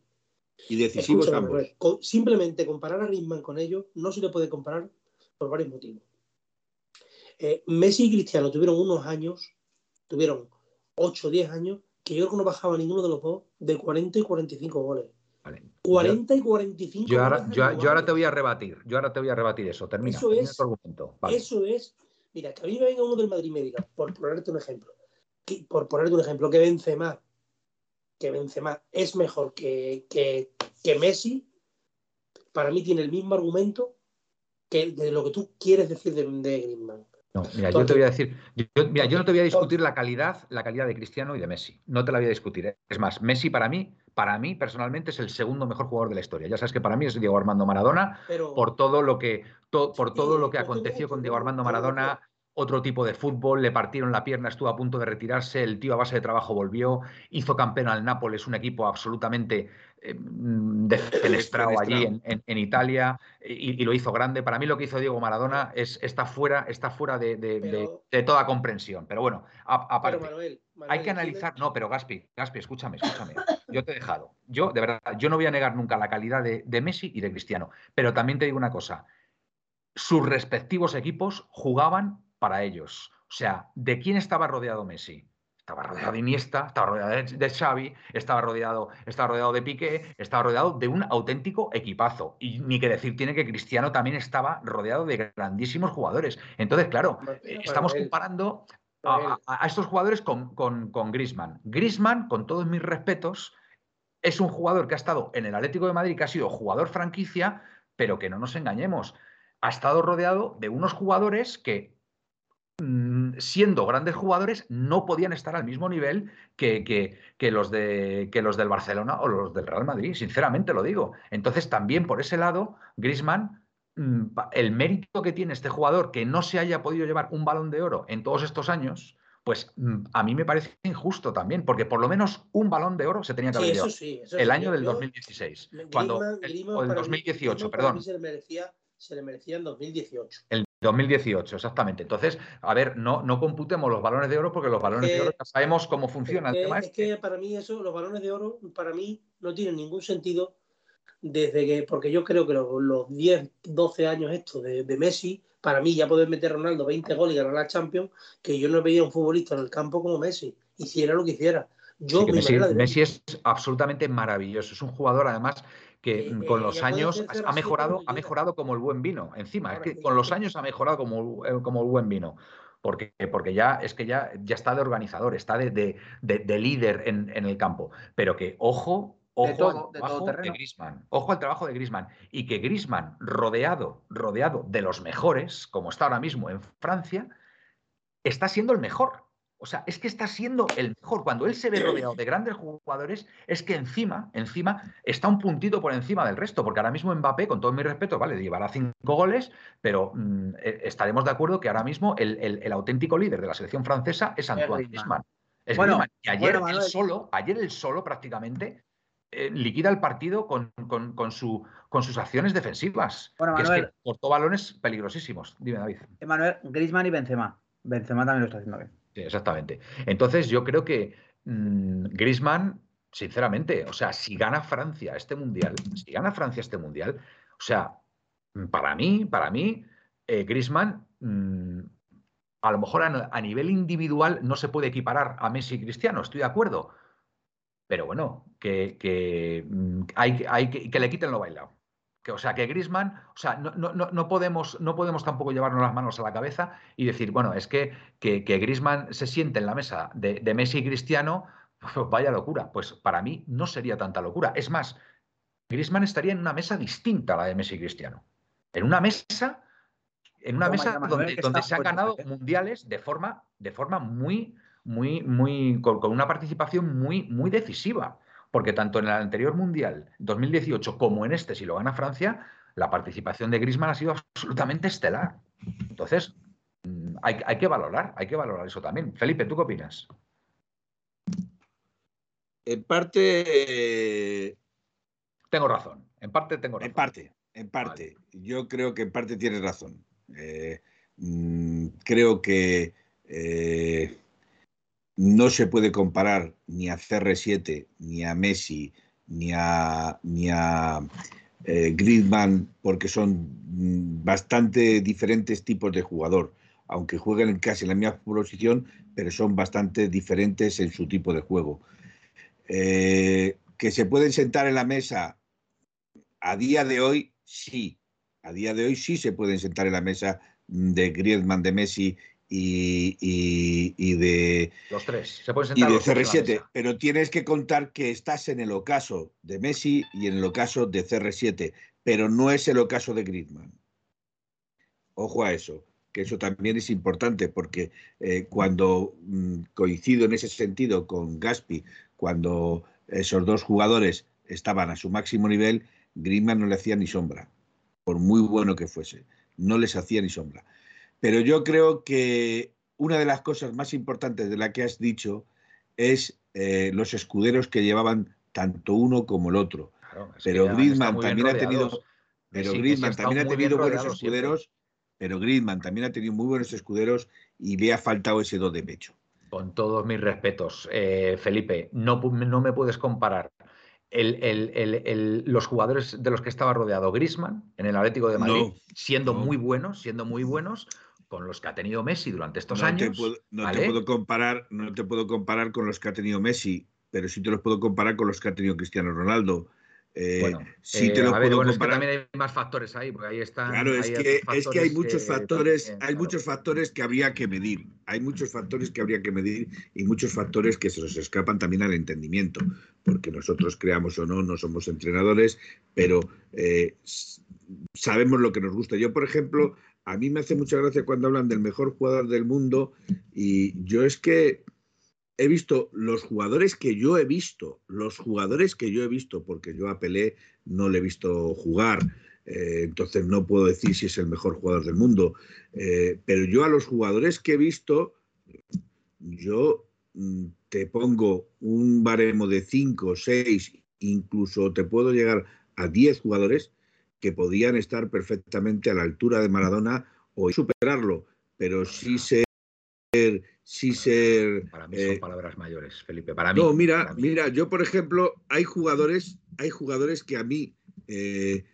Y decisivos ambos. simplemente comparar a Griezmann con ellos no se le puede comparar por varios motivos. Eh, Messi y Cristiano tuvieron unos años, tuvieron 8 o 10 años, que yo creo que no bajaba ninguno de los dos de 40 y 45 goles. 40 y 45 yo ahora, yo, ahora te voy a rebatir, yo ahora te voy a rebatir eso. Termina. Eso es, eso es, mira, que a mí me venga uno del Madrid Médica, por ponerte un ejemplo, por ponerte un ejemplo, que vence más que Benzema es mejor que, que, Messi, para mí tiene el mismo argumento que de lo que tú quieres decir de, Griezmann. No, mira, yo te voy a decir, mira, yo no te voy a discutir la calidad, la calidad de Cristiano y de Messi. No te la voy a discutir. ¿eh? Es más, Messi para mí, para mí personalmente es el segundo mejor jugador de la historia. Ya sabes que para mí es Diego Armando Maradona por todo lo que por todo lo que aconteció con Diego Armando Maradona otro tipo de fútbol, le partieron la pierna, estuvo a punto de retirarse, el tío a base de trabajo volvió, hizo campeón al Nápoles, un equipo absolutamente eh, defenestrado allí en, Italia y, lo hizo grande. Para mí lo que hizo Diego Maradona es, está fuera, está fuera de, toda comprensión. Pero bueno, aparte, hay que analizar, no, pero Gaspi, Gaspi, escúchame, escúchame. Yo te he dejado. Yo, de verdad, yo no voy a negar nunca la calidad de Messi y de Cristiano. Pero también te digo una cosa. Sus respectivos equipos jugaban para ellos. O sea, ¿de quién estaba rodeado Messi? estaba rodeado de Iniesta, estaba rodeado de, Xavi, estaba rodeado, estaba rodeado de Piqué, estaba rodeado de un auténtico equipazo. Y ni que decir tiene que Cristiano también estaba rodeado de grandísimos jugadores. Entonces, claro, eh, estamos comparando a, estos jugadores con, con, con Grisman. Grisman, con todos mis respetos, es un jugador que ha estado en el Atlético de Madrid, que ha sido jugador franquicia, pero que no nos engañemos, ha estado rodeado de unos jugadores que siendo grandes jugadores, no podían estar al mismo nivel que, que, los de, que los del Barcelona o los del Real Madrid, sinceramente lo digo. Entonces, también por ese lado, Grisman, mm, el mérito que tiene este jugador que no se haya podido llevar un balón de oro en todos estos años, pues mm, a mí me parece injusto también, porque por lo menos un balón de oro se tenía que haber llevado. el año del 2016. cuando, o el 2018, perdón. Se le, merecía, se le merecía en 2018. 2018, exactamente. Entonces, a ver, no, no computemos los balones de oro porque los balones de oro ya sabemos cómo funciona. Es que, para mí eso, los balones de oro, para mí no tienen ningún sentido desde que, porque yo creo que los, 10, 12 años estos de, Messi, para mí ya poder meter a Ronaldo 20 goles y ganar la Champions, que yo no veía un futbolista en el campo como Messi, hiciera lo que hiciera. Yo, Messi es absolutamente maravilloso, es un jugador además que mm, con los años ha mejorado, ha mejorado como el buen vino. Encima, es que con los años ha mejorado como, eh, como el buen vino. Porque, porque, ya es que ya, ya está de organizador, está de, de, líder en, el campo. Pero que ojo, ojo al trabajo de, Grisman. Ojo al trabajo de Grisman. Y que Grisman, rodeado, rodeado de los mejores, como está ahora mismo en Francia, está siendo el mejor. O sea, es que está siendo el mejor. Cuando él se ve rodeado de grandes jugadores, es que encima, encima, está un puntito por encima del resto. Porque ahora mismo Mbappé, con todo mi respeto, vale, llevará cinco goles, pero mm, eh, estaremos de acuerdo que ahora mismo el, auténtico líder de la selección francesa es Antoine Griezmann. Es bueno, Y ayer él solo, ayer él solo prácticamente eh, liquida el partido con, su, con, sus acciones defensivas. Bueno, que es que cortó balones peligrosísimos. Dime, David. Emanuel, Griezmann y Benzema. Benzema también lo está haciendo bien exactamente. Entonces, yo creo que Griezmann, mm, Grisman, sinceramente, o sea, si gana Francia este mundial, si gana Francia este mundial, o sea, mm, para mí, para mí, eh, Grisman, mm, a lo mejor a, nivel individual no se puede equiparar a Messi y Cristiano, estoy de acuerdo. Pero bueno, que, hay, hay que, que le quiten lo bailado o sea, que Grisman, o sea, no, no, no, podemos, no podemos tampoco llevarnos las manos a la cabeza y decir, bueno, es que que, que Grisman se siente en la mesa de, Messi y Cristiano, pues vaya locura. Pues para mí no sería tanta locura. Es más, Grisman estaría en una mesa distinta a la de Messi y Cristiano. En una mesa, en una mesa donde, donde se han ganado mundiales de forma, de forma muy, muy, muy, con, con una participación muy, muy decisiva porque tanto en el anterior Mundial 2018 como en este, si lo gana Francia, la participación de Griezmann ha sido absolutamente estelar. Entonces, mm, hay, que valorar, hay que valorar eso también. Felipe, ¿tú qué opinas? En parte... Tengo razón, en parte tengo razón. En parte, en parte. Yo creo que en parte tienes razón. Eh, mm, creo que eh, no se puede comparar ni a CR7, ni a Messi, ni a, ni a eh, Griezmann, porque son mm, bastante diferentes tipos de jugador, aunque jueguen casi en la misma posición, pero son bastante diferentes en su tipo de juego. Eh, que se pueden sentar en la mesa a día de hoy, sí. A día de hoy sí se pueden sentar en la mesa de Griezmann, de Messi y, de los tres. Se y de CR7 pero tienes que contar que estás en el ocaso de Messi y en el ocaso de CR7 pero no es el ocaso de Griezmann. Ojo a eso que eso también es importante porque eh, cuando mm, coincido en ese sentido con Gaspi cuando esos dos jugadores estaban a su máximo nivel Griezmann no le hacía ni sombra por muy bueno que fuese. No les hacía ni sombra pero yo creo que una de las cosas más importantes de la que has dicho es eh, los escuderos que llevaban tanto uno como el otro. pero Griezmann también ha tenido, pero Griezmann también ha tenido buenos escuderos, pero Griezmann también ha tenido muy buenos escuderos y le ha faltado ese do de pecho. Con todos mis respetos, eh, Felipe, no, no me puedes comparar los jugadores de los que estaba rodeado Grisman en el Atlético de Madrid, siendo muy buenos, siendo muy buenos, con los que ha tenido Messi durante estos no años. Te puedo, no ¿vale? te puedo comparar, no te puedo comparar con los que ha tenido Messi, pero sí te los puedo comparar con los que ha tenido Cristiano Ronaldo. Eh, Bueno, sí te eh, los a ver, puedo bueno, es que comparar. también hay más factores ahí, porque ahí están. Claro, es hay que, es que hay muchos que factores, también, hay claro. muchos factores que habría que medir. Hay muchos factores que habría que medir y muchos factores que se nos escapan también al entendimiento, porque nosotros creamos o no, no somos entrenadores, pero eh, sabemos lo que nos gusta. Yo, por ejemplo, a mí me hace mucha gracia cuando hablan del mejor jugador del mundo y yo es que he visto los jugadores que yo he visto, los jugadores que yo he visto, porque yo a Pelé no le he visto jugar, eh, entonces no puedo decir si es el mejor jugador del mundo, eh, pero yo a los jugadores que he visto, yo mm, te pongo un baremo de 5, 6, incluso te puedo llegar a 10 jugadores que podían estar perfectamente a la altura de Maradona o superarlo, pero sí ser, sí ser Para mí eh, son palabras mayores, Felipe. Para mí. no, mira, para mí. mira, yo por ejemplo, hay jugadores, hay jugadores que a mí eh,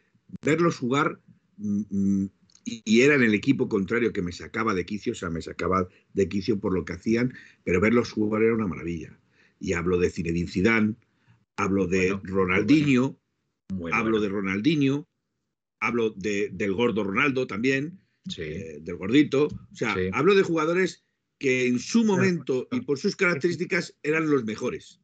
verlos jugar mm, mm, y, era en el equipo contrario que me sacaba de quicio, o sea, me sacaba de quicio por lo que hacían, pero verlos jugar era una maravilla. Y hablo de Zinedine Zidane, hablo de Bueno, Ronaldinho, hablo de Ronaldinho, hablo de, del gordo Ronaldo también, Sí. eh, del gordito. O sea, Sí. hablo de jugadores que en su momento y por sus características eran los mejores.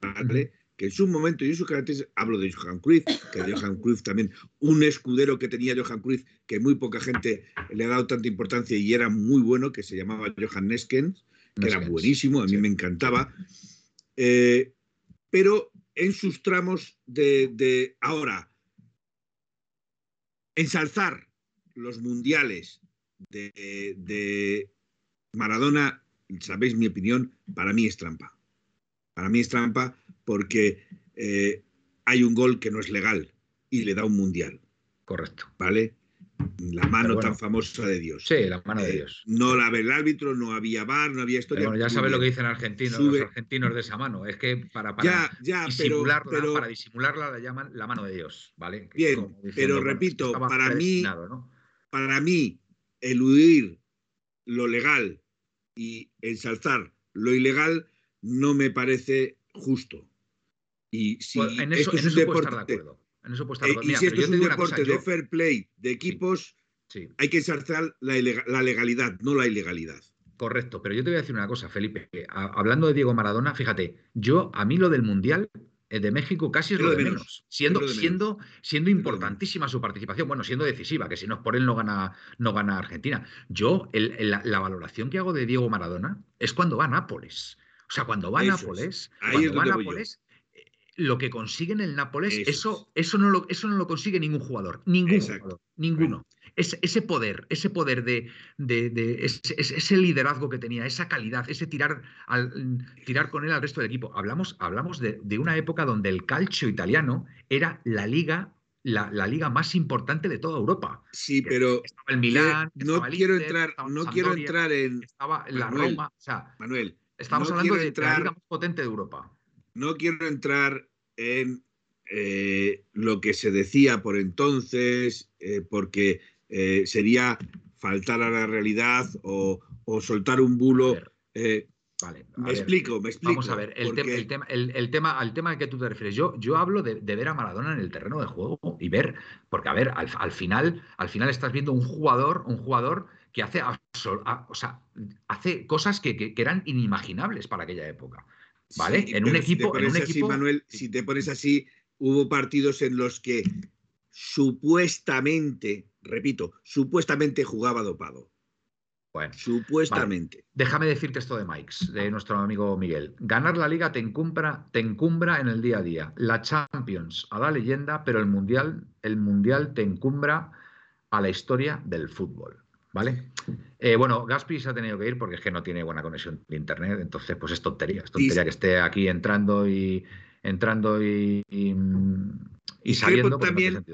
¿vale? Que en su momento y en sus características, hablo de Johan Cruyff, que de Johan Cruyff también, un escudero que tenía Johan Cruyff, que muy poca gente le ha dado tanta importancia y era muy bueno, que se llamaba Johan Neskens, que era buenísimo, a mí sí. me encantaba. Eh, pero en sus tramos de, de ahora, ensalzar los mundiales de, de Maradona, sabéis mi opinión, para mí es trampa. Para mí es trampa porque eh, hay un gol que no es legal y le da un mundial, Correcto. ¿vale? La mano bueno. tan famosa de Dios. Sí, la mano de Eh, Dios. no la ve el árbitro, no había bar, no había historia. Bueno, ya sabes lo que dicen argentinos, Sube- los argentinos de esa mano. Es que para, para Ya, ya, pero, disimularla, pero para disimularla la llaman la mano de Dios, ¿vale? Que Bien, diciendo, pero repito, para mí- para mí eludir lo legal y ensalzar lo ilegal no me parece justo. Y si Pues en eso, esto es un puedo estar de deporte, acuerdo. En eso estar eh, y si esto es un deporte cosa, de yo- fair play de equipos, sí, hay que ensalzar la, legalidad, no la ilegalidad. correcto. Pero yo te voy a decir una cosa, Felipe. a- hablando de Diego Maradona, fíjate, yo, a mí lo del Mundial eh, de México casi es lo de menos. Siendo, es lo de menos. siendo, siendo importantísima su participación, bueno, siendo decisiva, que si no es por él no gana, no gana Argentina. Yo, el- el- la, la valoración que hago de Diego Maradona es cuando va a Nápoles. O sea, cuando va a Eso. Nápoles, cuando va a. Nápoles, lo que consigue en el Nápoles, Eso eso, eso, no lo, eso no lo consigue ningún jugador. Ningún Exacto. jugador. Ninguno. Ese, ese poder, ese poder de, de- de- ese, liderazgo que tenía, esa calidad, ese tirar, al, tirar con él al resto del equipo. Hablamos, hablamos de, de una época donde el calcio italiano era la liga, la, la liga más importante de toda Europa. Sí, pero estaba el Milán, no estaba el quiero Inter, entrar, estaba no quiero entrar en estaba la Manuel, Roma. O sea, Manuel, estamos no hablando de, la liga más potente de Europa. No quiero entrar en eh, lo que se decía por entonces, eh, porque eh, sería faltar a la realidad o, o soltar un bulo. vale, me ver. explico, me explico. Vamos a ver, el, porque- tema, el, tema, el, el tema, al tema al que tú te refieres. Yo, yo hablo de, de ver a Maradona en el terreno de juego y ver, porque a ver, al, al final, al final estás viendo un jugador, un jugador que hace, o sea, hace cosas que, que- que eran inimaginables para aquella época. ¿Vale? Sí, En un si te equipo- en un así, equipo- Manuel, si te pones así, hubo partidos en los que supuestamente, repito, supuestamente jugaba dopado. Bueno, Supuestamente. déjame decirte esto de Mikes, de nuestro amigo Miguel. Ganar la liga te encumbra, te encumbra en el día a día. La Champions a la leyenda, pero el Mundial, el Mundial te encumbra a la historia del fútbol. ¿Vale? Eh, bueno, Gaspi se ha tenido que ir porque es que no tiene buena conexión de internet, entonces pues es tontería, es tontería que esté aquí entrando y entrando y, y, saliendo. no tiene también-.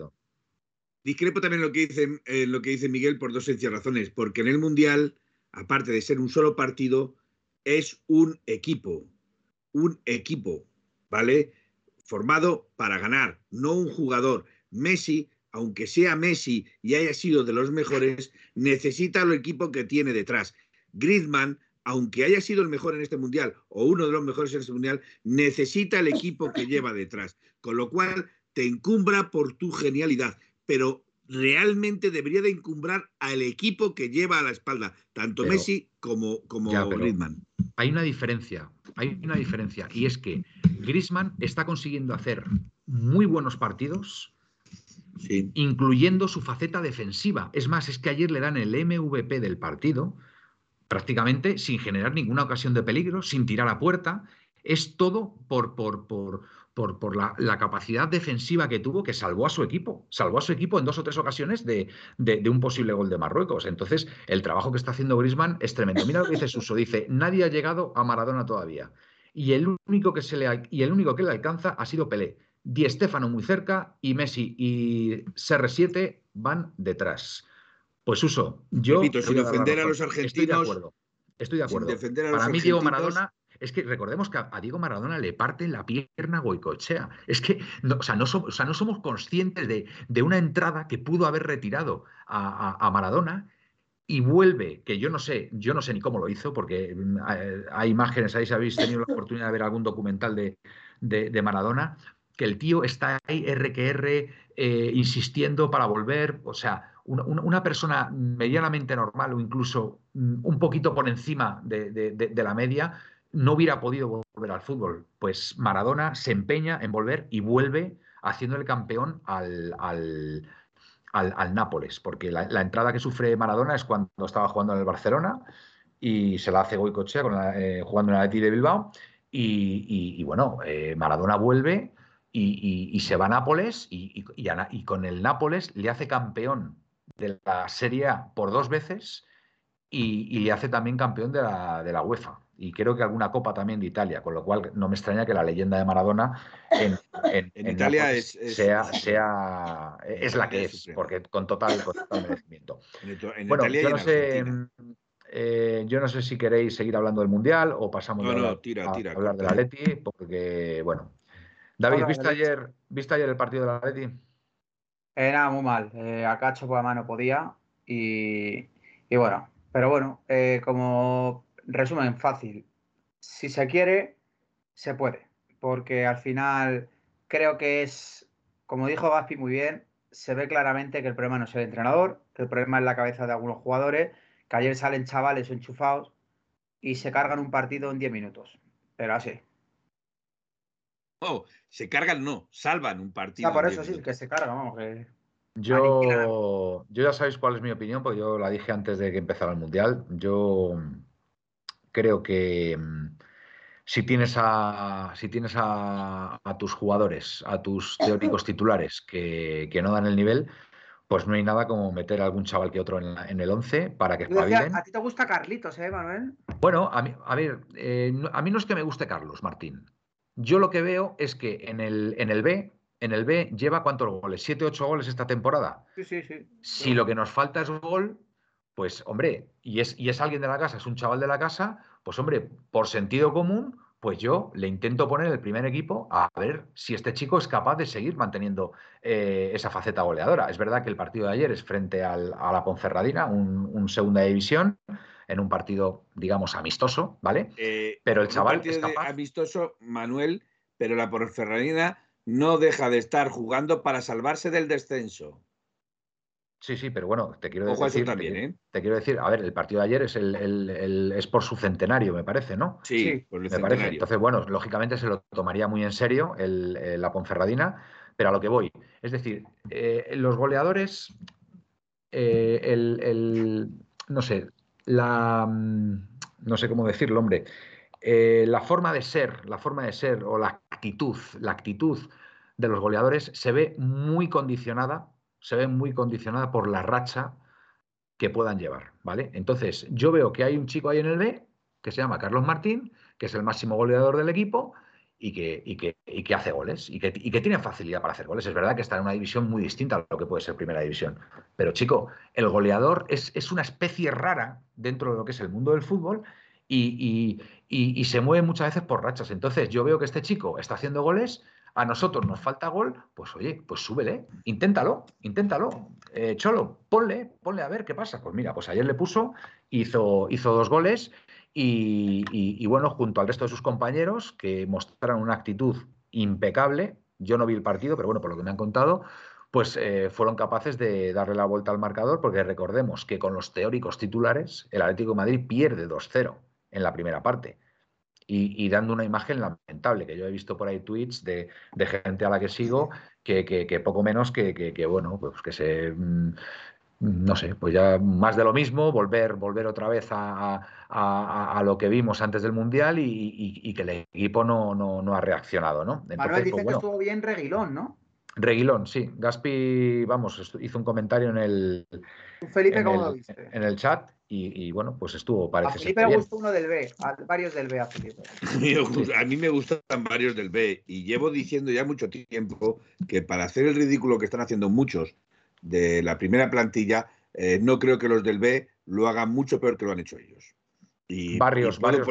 Discrepo también lo que dice, eh, lo que dice Miguel por dos sencillas razones. Porque en el Mundial, aparte de ser un solo partido, es un equipo. Un equipo, ¿vale? Formado para ganar, no un jugador. Messi aunque sea Messi y haya sido de los mejores, necesita el equipo que tiene detrás. Griezmann, aunque haya sido el mejor en este mundial o uno de los mejores en este mundial, necesita el equipo que lleva detrás. Con lo cual te encumbra por tu genialidad, pero realmente debería de encumbrar al equipo que lleva a la espalda, tanto Messi como, como Griezmann. Hay una diferencia, hay una diferencia, y es que Griezmann está consiguiendo hacer muy buenos partidos, incluyendo su faceta defensiva. Es más, es que ayer le dan el MVP del partido, prácticamente sin generar ninguna ocasión de peligro, sin tirar a puerta. Es todo por, por, por, por, la, capacidad defensiva que tuvo, que salvó a su equipo. Salvó a su equipo en dos o tres ocasiones de, un posible gol de Marruecos. Entonces, el trabajo que está haciendo Grisman es tremendo. Mira lo que dice Suso. Dice, nadie ha llegado a Maradona todavía. Y el único que, se le, y el único que le alcanza ha sido Pelé. Di Stefano muy cerca y Messi y CR7 van detrás. Pues uso, yo. sin defender a los argentinos. Estoy de acuerdo. Estoy de acuerdo. Para mí, Diego Maradona es que recordemos que a Diego Maradona le parte la pierna Goicochea. Es que no, o sea, no, somos, no somos conscientes de, una entrada que pudo haber retirado a, Maradona y vuelve, que yo no sé, yo no sé ni cómo lo hizo, porque mm, hay, imágenes ahí, si habéis tenido la oportunidad de ver algún documental de, de Maradona, que el tío está ahí RQR eh, insistiendo para volver, o sea, una, persona medianamente normal o incluso mm, un poquito por encima de, la media no hubiera podido volver al fútbol. Pues Maradona se empeña en volver y vuelve haciéndole campeón al, al, al, Nápoles, porque la, entrada que sufre Maradona es cuando estaba jugando en el Barcelona y se la hace Goicochea con eh, jugando en el Atleti de Bilbao y, bueno, eh, Maradona vuelve y, se va a Nápoles y, con el Nápoles le hace campeón de la Serie A por dos veces y, le hace también campeón de la, de la, UEFA. Y creo que alguna copa también de Italia, con lo cual no me extraña que la leyenda de Maradona en, Italia es, sea, sea, es la que es, porque con total, con total merecimiento. bueno, yo no sé. Eh, yo no sé si queréis seguir hablando del Mundial o pasamos a, hablar, de la Leti, porque, bueno, David, ¿viste ayer, ¿viste ayer el partido de la Leti? Eh, nada, muy mal. Eh, a Cacho por la mano podía y, bueno, pero bueno, eh, como resumen fácil, si se quiere, se puede, porque al final creo que es, como dijo Gaspi muy bien, se ve claramente que el problema no es el entrenador, que el problema es la cabeza de algunos jugadores, que ayer salen chavales enchufados y se cargan un partido en 10 minutos, pero así se cargan, no, salvan un partido. Ah, por eso sí, que se cargan, vamos, Yo, yo ya sabéis cuál es mi opinión, porque yo la dije antes de que empezara el Mundial. Yo creo que mm, si tienes a, si tienes a, tus jugadores, a tus teóricos titulares que, no dan el nivel, pues no hay nada como meter a algún chaval que otro en, el 11 para que espabilen. A ti te gusta Carlitos, ¿eh, Manuel? Bueno, a, mí, a ver, eh, a mí no es que me guste Carlos Martín. Yo lo que veo es que en el, en el B, en el B lleva cuántos goles, siete, ocho goles esta temporada. Sí, sí, sí. Si lo que nos falta es gol, pues hombre, y es, y es alguien de la casa, es un chaval de la casa, pues hombre, por sentido común, pues yo le intento poner el primer equipo a ver si este chico es capaz de seguir manteniendo eh, esa faceta goleadora. Es verdad que el partido de ayer es frente al, a la Ponferradina, un, un segunda división, en un partido, digamos, amistoso, ¿vale? Eh, pero el chaval es capaz... amistoso, Manuel, pero la Porferradina no deja de estar jugando para salvarse del descenso. Sí, sí, pero bueno, te quiero decir. también, ¿eh? Te quiero decir, a ver, el partido de ayer es el, es por su centenario, me parece, ¿no? Sí, por el me parece. Entonces, bueno, lógicamente se lo tomaría muy en serio el, la Ponferradina, pero a lo que voy. Es decir, eh, los goleadores, el, no sé, la, mm, no sé cómo decirlo, hombre, eh, la forma de ser, la forma de ser o la actitud, la actitud de los goleadores se ve muy condicionada, se ve muy condicionada por la racha que puedan llevar, ¿vale? Entonces, yo veo que hay un chico ahí en el B que se llama Carlos Martín, que es el máximo goleador del equipo y que, que, hace goles y que, tiene facilidad para hacer goles. Es verdad que está en una división muy distinta a lo que puede ser primera división. Pero chico, el goleador es, una especie rara dentro de lo que es el mundo del fútbol y, se mueve muchas veces por rachas. Entonces yo veo que este chico está haciendo goles, a nosotros nos falta gol, pues oye, pues súbele, inténtalo, inténtalo. Eh, Cholo, ponle, ponle a ver qué pasa. Pues mira, pues ayer le puso, hizo, hizo dos goles y, bueno, junto al resto de sus compañeros que mostraron una actitud impecable, yo no vi el partido, pero bueno, por lo que me han contado, pues eh, fueron capaces de darle la vuelta al marcador, porque recordemos que con los teóricos titulares, el Atlético de Madrid pierde 2-0 en la primera parte. Y, dando una imagen lamentable, que yo he visto por ahí tweets de, gente a la que sigo que, poco menos que, bueno, pues que se... No sé, pues ya más de lo mismo, volver, volver otra vez a, lo que vimos antes del Mundial y, que el equipo no, no, ha reaccionado, ¿no? Manuel dice pues que estuvo bien Reguilón, ¿no? Reguilón, sí. Gaspi, vamos, hizo un comentario en el. Felipe, ¿cómo lo viste? En el chat y, bueno, pues estuvo, parece A Felipe le gustó uno del B, a varios del B a Felipe. A mí me gustan varios del B y llevo diciendo ya mucho tiempo que para hacer el ridículo que están haciendo muchos de la primera plantilla, eh, no creo que los del B lo hagan mucho peor que lo han hecho ellos. Y, Barrios, Barrios,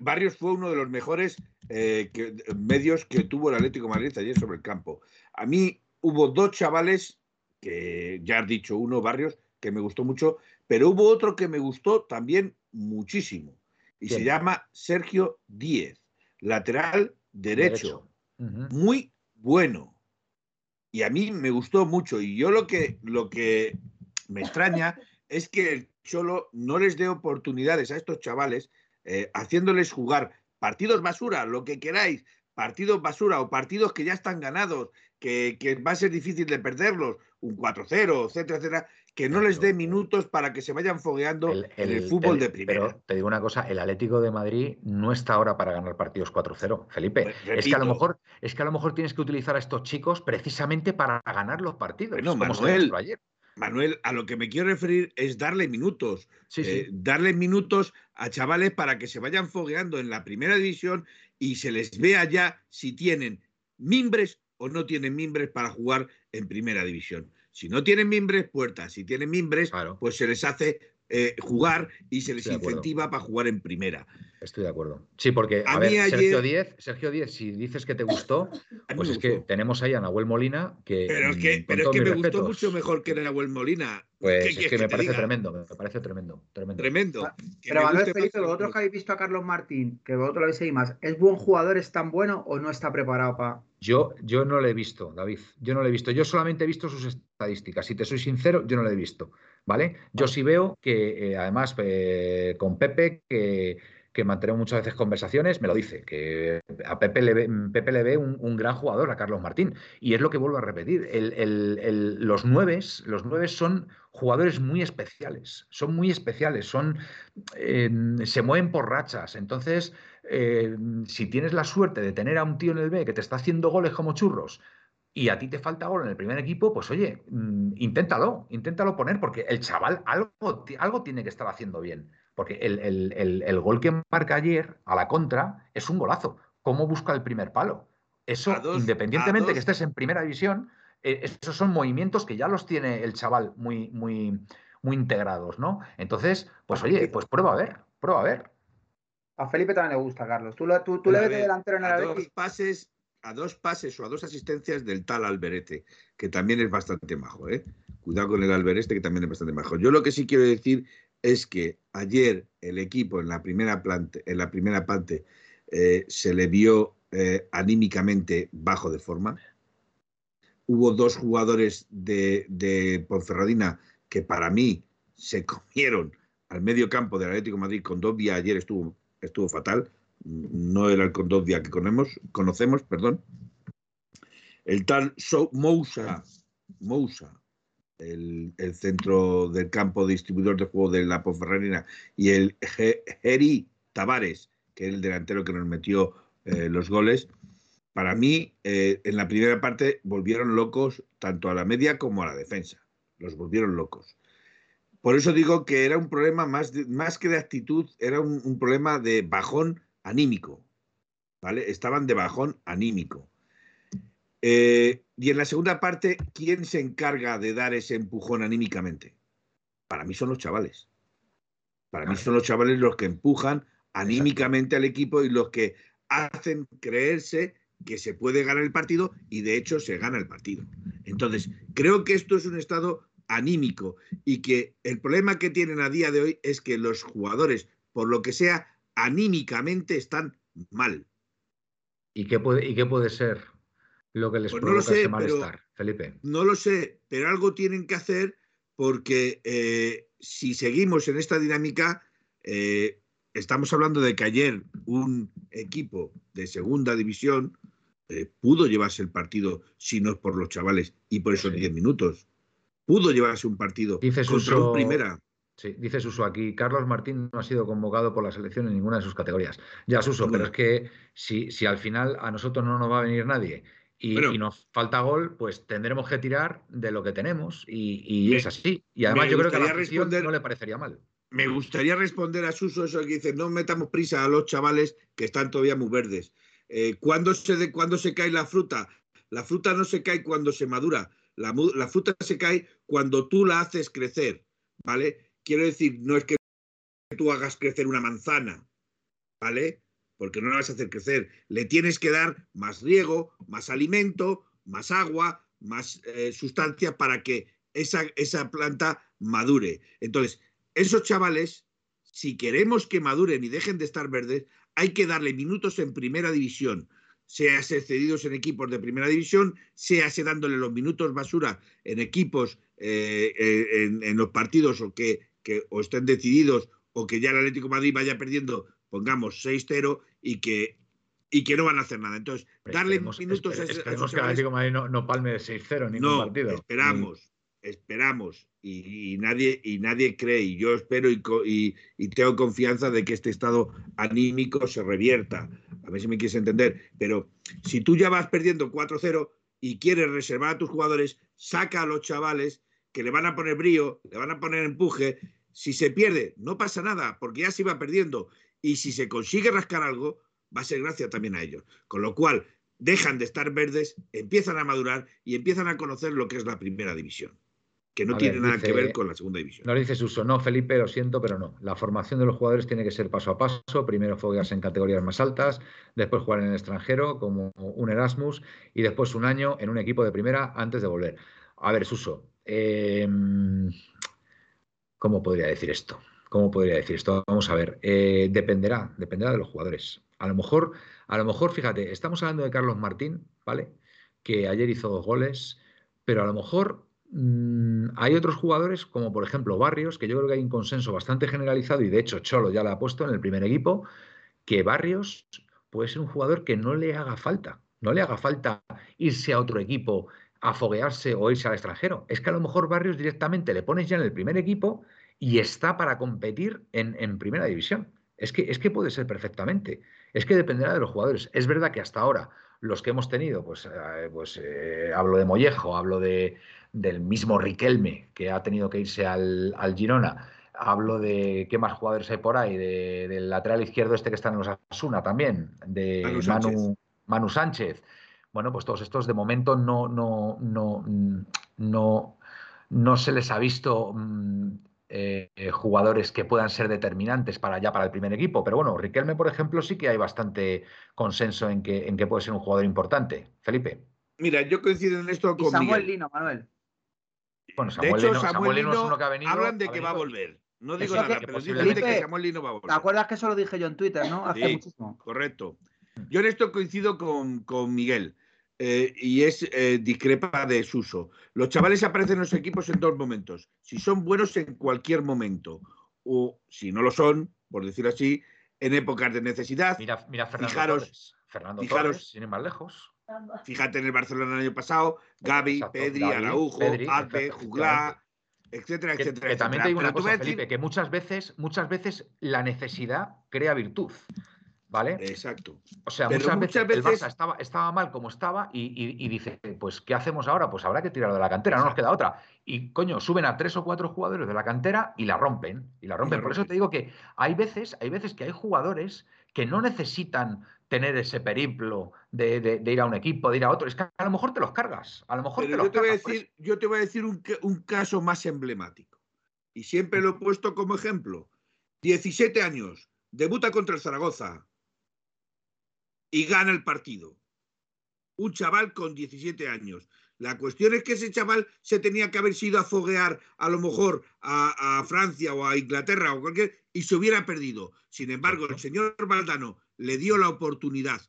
Barrios fue uno de los mejores eh, medios que tuvo el Atlético Madrid ayer sobre el campo. A mí hubo dos chavales, que ya has dicho uno, Barrios, que me gustó mucho, pero hubo otro que me gustó también muchísimo. Y se llama Sergio Díez, lateral derecho. Muy bueno. Y a mí me gustó mucho. Y yo lo que, lo que me extraña es que el Cholo no les dé oportunidades a estos chavales eh, haciéndoles jugar partidos basura, lo que queráis, partidos basura o partidos que ya están ganados, que, va a ser difícil de perderlos, un 4-0, etcétera, etcétera, que no les dé minutos para que se vayan fogueando en el fútbol de primera. Pero te digo una cosa, el Atlético de Madrid no está ahora para ganar partidos 4-0, Felipe. Pues, es que a lo mejor es que a lo mejor tienes que utilizar a estos chicos precisamente para ganar los partidos. No, Manuel, ayer. Manuel, a lo que me quiero referir es darle minutos. Eh, darle minutos a chavales para que se vayan fogueando en la primera división y se les vea ya si tienen mimbres o no tienen mimbres para jugar en primera división. Si no tienen mimbres, puertas. Si tienen mimbres, pues se les hace eh, jugar y se les incentiva para jugar en primera. Estoy de acuerdo. Sí, porque a, ver, Sergio Díez, Sergio Díez, si dices que te gustó, pues es que tenemos ahí a Nahuel Molina que. Pero es que, pero es que me gustó mucho mejor que Nahuel Molina. Pues es que me parece tremendo, me parece tremendo. Tremendo. tremendo. Ah, pero a ver, Felipe, vosotros que habéis visto a Carlos Martín, que vosotros lo habéis seguido más, ¿es buen jugador, es tan bueno o no está preparado para.? Yo, yo no lo he visto, David. Yo no lo he visto. Yo solamente he visto sus estadísticas. Si te soy sincero, yo no lo he visto. ¿Vale? Yo sí veo que, eh, además, eh, con Pepe, que que mantenemos muchas veces conversaciones, me lo dice, que a Pepe le ve, Pepe le ve un, gran jugador, a Carlos Martín. Y es lo que vuelvo a repetir. los nueves, los nueves son jugadores muy especiales, son muy especiales, son, em, se mueven por rachas. Entonces, em, si tienes la suerte de tener a un tío en el B que te está haciendo goles como churros, y a ti te falta gol en el primer equipo, pues oye, mm, inténtalo, inténtalo poner, porque el chaval algo, algo tiene que estar haciendo bien. Porque el, gol que marca ayer a la contra es un golazo. ¿Cómo busca el primer palo? Eso, independientemente que estés en primera división, eh, esos son movimientos que ya los tiene el chaval muy, muy, muy integrados, ¿no? Entonces, pues oye, pues prueba a ver, prueba a ver. A Felipe también le gusta, Carlos. Tú, tú, le ves de delantero en el a dos pases, a dos pases o a dos asistencias del tal Alberete, que también es bastante majo, ¿eh? Cuidado con el Alberete, que también es bastante majo. Yo lo que sí quiero decir es que ayer el equipo en la primera, en la primera parte eh, se le vio eh, anímicamente bajo de forma. Hubo dos jugadores de, de, Ponferradina que para mí se comieron al medio campo del Atlético de Madrid. Condovia ayer estuvo, estuvo fatal. No era el Condovia que conocemos, perdón. El tal Mousa, Mousa el, centro del campo distribuidor de juego de la Ponferradina, y el Geri Tavares, que es el delantero que nos metió eh, los goles, para mí, eh, en la primera parte volvieron locos tanto a la media como a la defensa. Los volvieron locos. Por eso digo que era un problema más, más que de actitud, era un problema de bajón anímico. ¿Vale? Estaban de bajón anímico. Eh, y en la segunda parte, ¿quién se encarga de dar ese empujón anímicamente? Para mí son los chavales. Para mí son los chavales los que empujan anímicamente al equipo y los que hacen creerse que se puede ganar el partido y de hecho se gana el partido. Entonces, creo que esto es un estado anímico y que el problema que tienen a día de hoy es que los jugadores, por lo que sea, anímicamente están mal. ¿Y qué puede, y qué puede ser lo que les pues provoca ese malestar, Felipe? No lo sé, pero algo tienen que hacer porque eh, si seguimos en esta dinámica, eh, estamos hablando de que ayer un equipo de segunda división eh, pudo llevarse el partido si no es por los chavales y por esos 10 minutos. Pudo llevarse un partido dice contra un primera. Sí, dice Suso aquí, Carlos Martín no ha sido convocado por la selección en ninguna de sus categorías. Ya, Suso, pero es que si, si al final a nosotros no nos va a venir nadie y, nos falta gol, pues tendremos que tirar de lo que tenemos y, es así. Y además yo creo que a la responder, no le parecería mal. Me gustaría responder a Suso eso que dice, no metamos prisa a los chavales que están todavía muy verdes. Eh, ¿cuándo, se de, se cae la fruta? La fruta no se cae cuando se madura. La, la fruta se cae cuando tú la haces crecer, ¿vale? Quiero decir, no es que tú hagas crecer una manzana, ¿vale? Porque no la vas a hacer crecer. Le tienes que dar más riego, más alimento, más agua, más eh, sustancia para que esa, esa planta madure. Entonces, esos chavales, si queremos que maduren y dejen de estar verdes, hay que darle minutos en primera división, sea cedidos en equipos de primera división, sea dándole los minutos basura en equipos, eh, eh, en, en, los partidos o que que o estén decididos o que ya el Atlético Madrid vaya perdiendo, pongamos 6-0 y que y que no van a hacer nada. Entonces, darle minutos a, Esperemos que el Atlético Madrid no, palme de 6-0 en ningún partido. Esperamos, esperamos. Y, nadie, y nadie cree, y yo espero y, y, tengo confianza de que este estado anímico se revierta. A ver si me quieres entender. Pero si tú ya vas perdiendo 4-0 y quieres reservar a tus jugadores, saca a los chavales que le van a poner brío, le van a poner empuje si se pierde, no pasa nada, porque ya se iba perdiendo. Y si se consigue rascar algo, va a ser gracia también a ellos. Con lo cual, dejan de estar verdes, empiezan a madurar y empiezan a conocer lo que es la primera división, que no tiene nada que ver con la segunda división. No dices uso, no, Felipe, lo siento, pero no. La formación de los jugadores tiene que ser paso a paso. Primero foguearse en categorías más altas, después jugar en el extranjero como un Erasmus y después un año en un equipo de primera antes de volver. A ver, Suso, eh, ¿Cómo podría decir esto? ¿Cómo podría decir esto? Vamos a ver. Eh, dependerá, dependerá de los jugadores. A lo mejor, a lo mejor, fíjate, estamos hablando de Carlos Martín, ¿vale? Que ayer hizo dos goles, pero a lo mejor mm, hay otros jugadores, como por ejemplo Barrios, que yo creo que hay un consenso bastante generalizado, y de hecho Cholo ya lo ha puesto en el primer equipo, que Barrios puede ser un jugador que no le haga falta, no le haga falta irse a otro equipo a foguearse o irse al extranjero. Es que a lo mejor Barrios directamente le pones ya en el primer equipo y está para competir en, primera división. Es que, es que puede ser perfectamente. Es que dependerá de los jugadores. Es verdad que hasta ahora los que hemos tenido, pues, eh, pues eh, hablo de Mollejo, hablo de, del mismo Riquelme, que ha tenido que irse al, Girona, hablo de qué más jugadores hay por ahí, del lateral izquierdo este que está en los Asuna también, de Manu, Manu Sánchez. Bueno, pues todos estos de momento no, no, no, no, no se les ha visto mm, eh, jugadores que puedan ser determinantes para ya para el primer equipo. Pero bueno, Riquelme, por ejemplo, sí que hay bastante consenso en que, en que puede ser un jugador importante. Felipe. Mira, yo coincido en esto con. Samuel Lino, Manuel. Bueno, Samuel, de hecho, Lino, Samuel, Lino, es uno que ha venido. Hablan de que va a volver. No digo nada, pero Felipe, que Samuel Lino va a volver. ¿Te acuerdas que eso lo dije yo en Twitter, no? Hace muchísimo. Correcto. Yo en esto coincido con, Miguel. Eh, y es eh, discrepa de Suso. Los chavales aparecen en los equipos en dos momentos. Si son buenos en cualquier momento, o si no lo son, por decirlo así, en épocas de necesidad. Mira, mira Fernando fijaros, Fernando fijaros, sin ir más lejos. Fíjate en el Barcelona el año pasado, Gaby, Pedri, Araujo, Arpe, Jugla, etcétera, etcétera. Que, también te digo una cosa, Felipe, que muchas veces, muchas veces la necesidad crea virtud. ¿Vale? Exacto. O sea, muchas, veces, el Barça estaba, estaba, mal como estaba y, dice, pues, ¿qué hacemos ahora? Pues habrá que tirarlo de la cantera, no nos queda otra. Y, coño, suben a tres o cuatro jugadores de la cantera y la rompen. Y la rompen. Por eso te digo que hay veces, hay veces que hay jugadores que no necesitan tener ese periplo de, ir a un equipo, de ir a otro. Es que a lo mejor te los cargas. A lo mejor te los yo te voy a decir, Yo te voy a decir un, un caso más emblemático. Y siempre lo he puesto como ejemplo. 17 años, debuta contra el Zaragoza, y gana el partido. un chaval con 17 años. La cuestión es que ese chaval se tenía que haber sido a foguear a lo mejor a, Francia o a Inglaterra o cualquier y se hubiera perdido. Sin embargo, el señor Valdano le dio la oportunidad,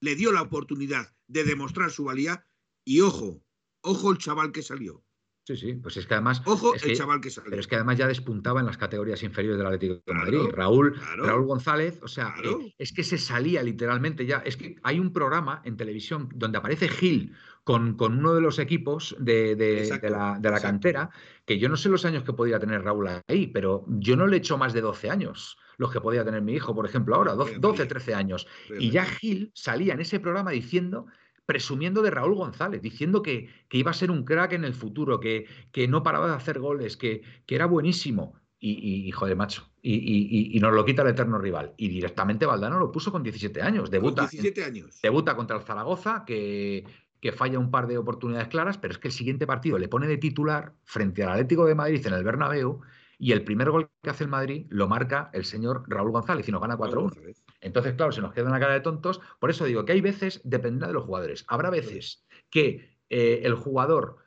le dio la oportunidad de demostrar su valía y ojo, ojo el chaval que salió. Sí, sí, pues es que además. Ojo, el chaval que salió. Pero es que además ya despuntaba en las categorías inferiores del Atlético de Madrid. Raúl, Raúl González, o sea, eh, es que se salía literalmente ya. Es que hay un programa en televisión donde aparece Gil con, con uno de los equipos de, la, cantera, que yo no sé los años que podía tener Raúl ahí, pero yo no le echo más de 12 años los que podía tener mi hijo, por ejemplo, ahora, 12, 13 años. Y ya Gil salía en ese programa diciendo presumiendo de Raúl González, diciendo que, iba a ser un crack en el futuro, que, que no paraba de hacer goles, que, que era buenísimo. Y, y, joder, macho, y, y, nos lo quita el eterno rival. Y directamente Valdano lo puso con 17 años. Debuta, con 17 años. Debuta contra el Zaragoza, que, que falla un par de oportunidades claras, pero es que el siguiente partido le pone de titular frente al Atlético de Madrid en el Bernabéu y el primer gol que hace el Madrid lo marca el señor Raúl González y nos gana 4-1. Entonces, claro, se nos queda una cara de tontos. Por eso digo que hay veces, dependerá de los jugadores. Habrá veces que eh, el jugador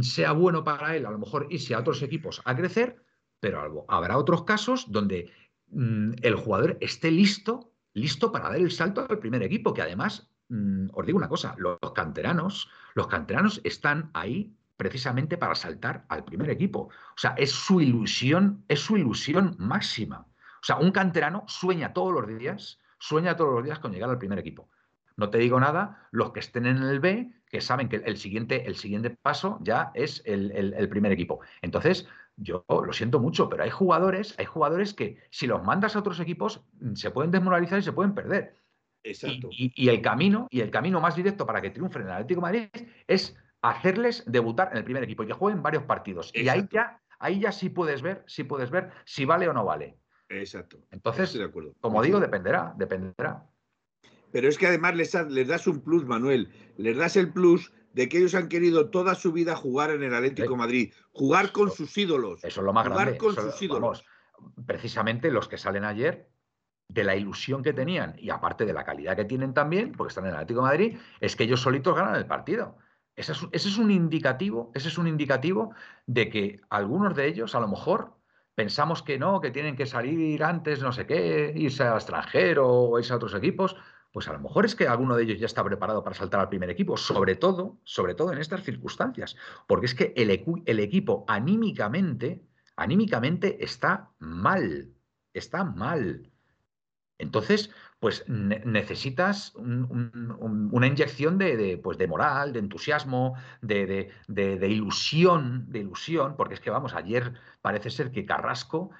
sea bueno para él, a lo mejor irse a otros equipos a crecer, pero habrá otros casos donde mm, el jugador esté listo, listo para dar el salto al primer equipo, que además, mm, os digo una cosa, los canteranos, los canteranos están ahí precisamente para saltar al primer equipo. O sea, es su ilusión, es su ilusión máxima. O sea, un canterano sueña todos los días, sueña todos los días con llegar al primer equipo. No te digo nada, los que estén en el B, que saben que el siguiente, el siguiente paso ya es el, primer equipo. Entonces, yo lo siento mucho, pero hay jugadores, hay jugadores que si los mandas a otros equipos se pueden desmoralizar y se pueden perder. Exacto. Y, el camino, y el camino más directo para que triunfen en el Atlético de Madrid es hacerles debutar en el primer equipo y que jueguen varios partidos. Y ahí ya, ahí ya sí puedes ver, sí puedes ver si vale o no vale. Exacto. Entonces, de acuerdo. como digo, dependerá, dependerá. Pero es que además les, les, das un plus, Manuel. Les das el plus de que ellos han querido toda su vida jugar en el Atlético Madrid, jugar con sus ídolos. Eso es lo más jugar con sus ídolos. precisamente los que salen ayer, de la ilusión que tenían y aparte de la calidad que tienen también, porque están en el Atlético de Madrid, es que ellos solitos ganan el partido. Ese es, un indicativo, ese es un indicativo de que algunos de ellos a lo mejor pensamos que no, que tienen que salir antes, no sé qué, irse al extranjero o irse a otros equipos. Pues a lo mejor es que alguno de ellos ya está preparado para saltar al primer equipo, sobre todo, sobre todo en estas circunstancias, porque es que el, el equipo anímicamente, anímicamente está mal, está mal. Entonces, pues necesitas una inyección de, pues de moral, de entusiasmo, de, ilusión, de ilusión, porque es que, vamos, ayer parece ser que Carrasco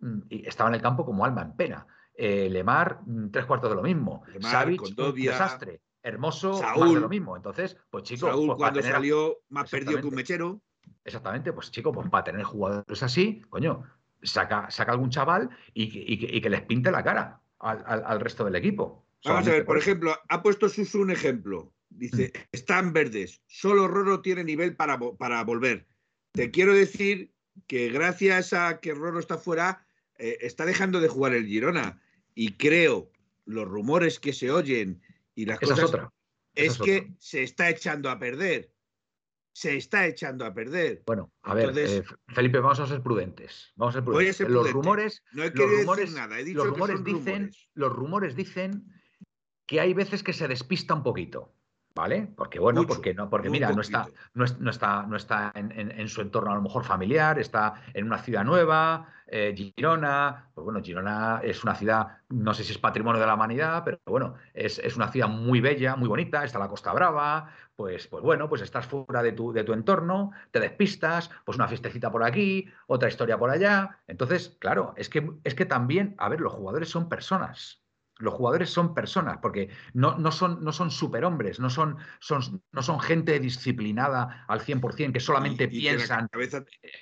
mm, estaba en el campo como alma en pena. Eh, Lemar, mm, tres cuartos de lo mismo. Savic, un desastre. Hermoso, más de lo mismo. Entonces, pues chicos. Saúl pues, cuando salió más perdido que un mechero. Exactamente, pues chicos, pues para tener jugadores así, coño, saca, saca algún chaval y que les pinte la cara al, resto del equipo. Vamos a ver, por ejemplo, ha puesto Susu un ejemplo. Dice, mm. están verdes, solo Roro tiene nivel para, para volver. Te quiero decir que gracias a que Roro está fuera, eh, está dejando de jugar el Girona. Y creo, los rumores que se oyen y las cosas... Es, es que se está echando a perder se está echando a perder. Bueno, a ver, eh, Felipe, vamos a ser prudentes. Vamos a ser prudentes. Los rumores, no he los rumores, nada, he dicho los rumores dicen, los rumores dicen que hay veces que se despista un poquito. ¿Vale? Porque bueno, porque no, porque mira, no está, no, está, no está en, su entorno a lo mejor familiar, está en una ciudad nueva, eh, Girona, pues bueno, Girona es una ciudad, no sé si es patrimonio de la humanidad, pero bueno, es, una ciudad muy bella, muy bonita, está la Costa Brava, pues, pues bueno, pues estás fuera de tu, de tu entorno, te despistas, pues una fiestecita por aquí, otra historia por allá. Entonces, claro, es que, es que también, a ver, los jugadores son personas. Los jugadores son personas, porque no, no, son, no son superhombres, no son, son, no son gente disciplinada al 100%, que solamente piensan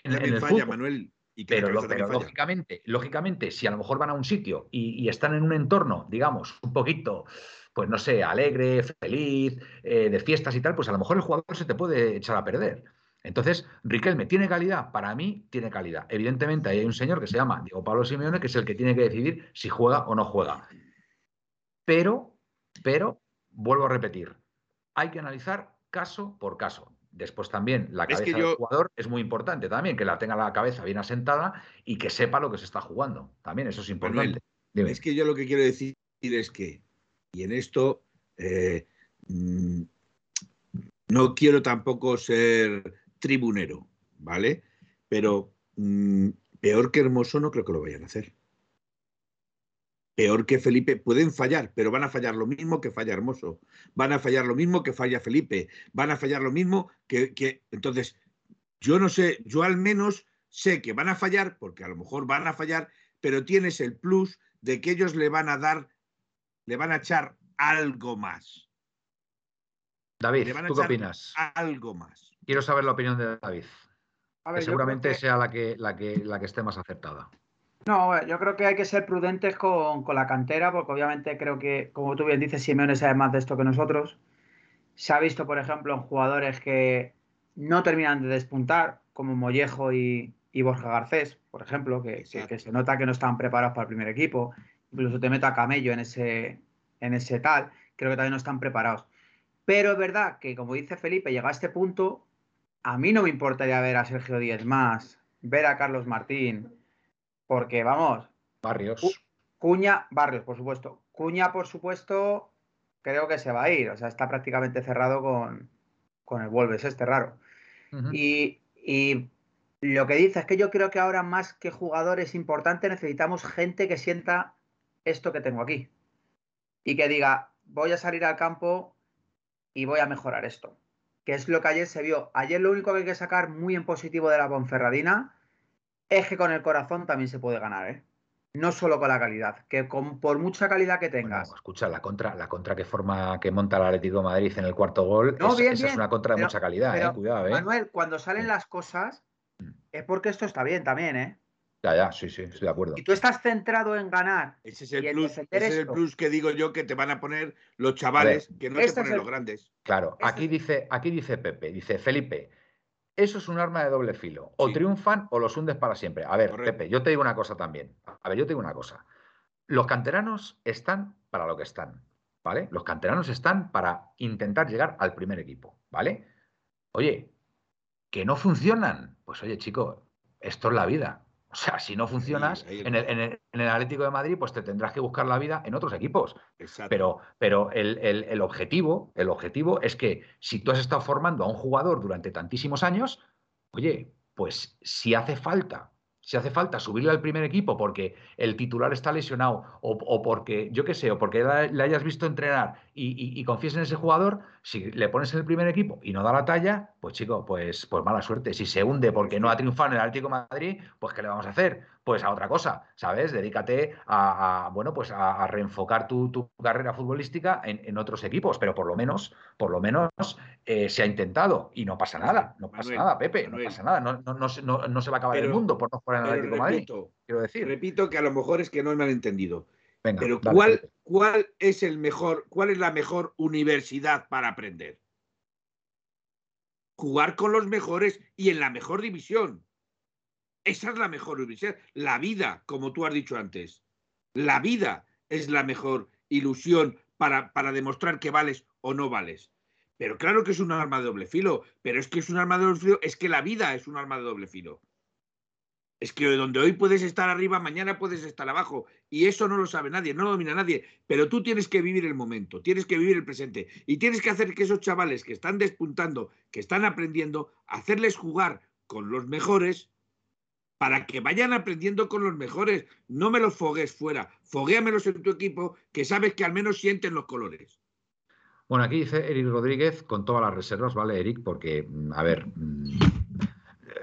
en, el falla, Manuel. pero, lógicamente, lógicamente, si a lo mejor van a un sitio y, están en un entorno, digamos, un poquito, pues no sé, alegre, feliz, eh, de fiestas y tal, pues a lo mejor el jugador se te puede echar a perder. Entonces, Riquelme, ¿tiene calidad? Para mí, tiene calidad. Evidentemente, hay un señor que se llama Diego Pablo Simeone, que es el que tiene que decidir si juega o no juega. Pero, pero, vuelvo a repetir, hay que analizar caso por caso. Después también la cabeza del jugador es muy importante también, que la tenga la cabeza bien asentada y que sepa lo que se está jugando. También eso es importante. es que yo lo que quiero decir es que, y en esto eh, mm, no quiero tampoco ser tribunero, ¿vale? Pero mm, peor que Hermoso no creo que lo vayan a hacer. Peor que Felipe, pueden fallar, pero van a fallar lo mismo que falla Hermoso. Van a fallar lo mismo que falla Felipe. Van a fallar lo mismo que, que... Entonces, yo no sé, yo al menos sé que van a fallar, porque a lo mejor van a fallar, pero tienes el plus de que ellos le van a dar, le van a echar algo más. David, ¿tú qué opinas? Algo más. Quiero saber la opinión de David. seguramente sea la que, la, que, la que esté más acertada. No, yo creo que hay que ser prudentes con, la cantera, porque obviamente creo que, como tú bien dices, Simeone sabe más de esto que nosotros. Se ha visto, por ejemplo, en jugadores que no terminan de despuntar, como Mollejo y, Borja Garcés, por ejemplo, que, se nota que no están preparados para el primer equipo. Incluso te meta Camello en ese, en ese tal, creo que también no están preparados. Pero es verdad que, como dice Felipe, llega a este punto, a mí no me importaría ver a Sergio Díez más, ver a Carlos Martín, porque vamos. Barrios. Cuña, Barrios, por supuesto. Cuña, por supuesto, creo que se va a ir. O sea, está prácticamente cerrado con, con el Wolves, este raro. y, y, lo que dice es que yo creo que ahora más que jugadores importantes necesitamos gente que sienta esto que tengo aquí. Y que diga, voy a salir al campo y voy a mejorar esto. Que es lo que ayer se vio. Ayer lo único que hay que sacar muy en positivo de la Ponferradina es que con el corazón también se puede ganar, ¿eh? No solo con la calidad, que con, por mucha calidad que tengas. escucha, la contra, la contra que forma, que monta el Atlético de Madrid en el cuarto gol, es, esa es una contra de mucha calidad, ¿eh? Cuidado, ¿eh? Manuel, cuando salen las cosas, mm. es porque esto está bien también, ¿eh? Ya, ya, sí, sí, estoy de acuerdo. Y tú estás centrado en ganar. Ese es el, plus, ese es el plus que digo yo que te van a poner los chavales, que no te ponen los grandes. Claro, este aquí dice, aquí dice Pepe, dice Felipe, eso es un arma de doble filo. O triunfan o los hundes para siempre. A ver, Pepe, yo te digo una cosa también. A ver, yo te digo una cosa. Los canteranos están para lo que están, ¿vale? Los canteranos están para intentar llegar al primer equipo, ¿vale? Oye, que no funcionan. Pues oye, chico, esto es la vida. O sea, si no funcionas en, el, Atlético de Madrid, pues te tendrás que buscar la vida en otros equipos. Pero, pero el, objetivo, el objetivo es que si tú has estado formando a un jugador durante tantísimos años, oye, pues si hace falta si hace falta subirle al primer equipo porque el titular está lesionado o, porque, yo qué sé, o porque le hayas visto entrenar y, confíes en ese jugador, si le pones en el primer equipo y no da la talla, pues chico, pues, pues mala suerte. Si se hunde porque no ha triunfado en el Atlético Madrid, pues ¿qué le vamos a hacer? Pues a otra cosa, ¿sabes? Dedícate a, bueno, pues a, reenfocar tu, carrera futbolística en, otros equipos, pero por lo menos, por lo menos eh, se ha intentado y no pasa nada, no pasa nada, Pepe, no pasa nada, no, no, no, se va a acabar el mundo por no jugar en el Atlético repito, Madrid. Quiero decir. Repito que a lo mejor es que no me han entendido. pero ¿cuál, ¿cuál es el mejor, cuál es la mejor universidad para aprender? Jugar con los mejores y en la mejor división. Esa es la mejor universidad. La vida, como tú has dicho antes. La vida es la mejor ilusión para, para demostrar que vales o no vales. Pero claro que es un arma de doble filo, pero es que es un arma de doble filo, es que la vida es un arma de doble filo. Es que donde hoy puedes estar arriba, mañana puedes estar abajo. Y eso no lo sabe nadie, no lo domina nadie. Pero tú tienes que vivir el momento, tienes que vivir el presente. Y tienes que hacer que esos chavales que están despuntando, que están aprendiendo, hacerles jugar con los mejores para que vayan aprendiendo con los mejores. No me los fogues fuera, foguéamelos en tu equipo, que sabes que al menos sienten los colores. Bueno, aquí dice Eric Rodríguez con todas las reservas, ¿vale, Eric? Porque, mm, a ver, mm,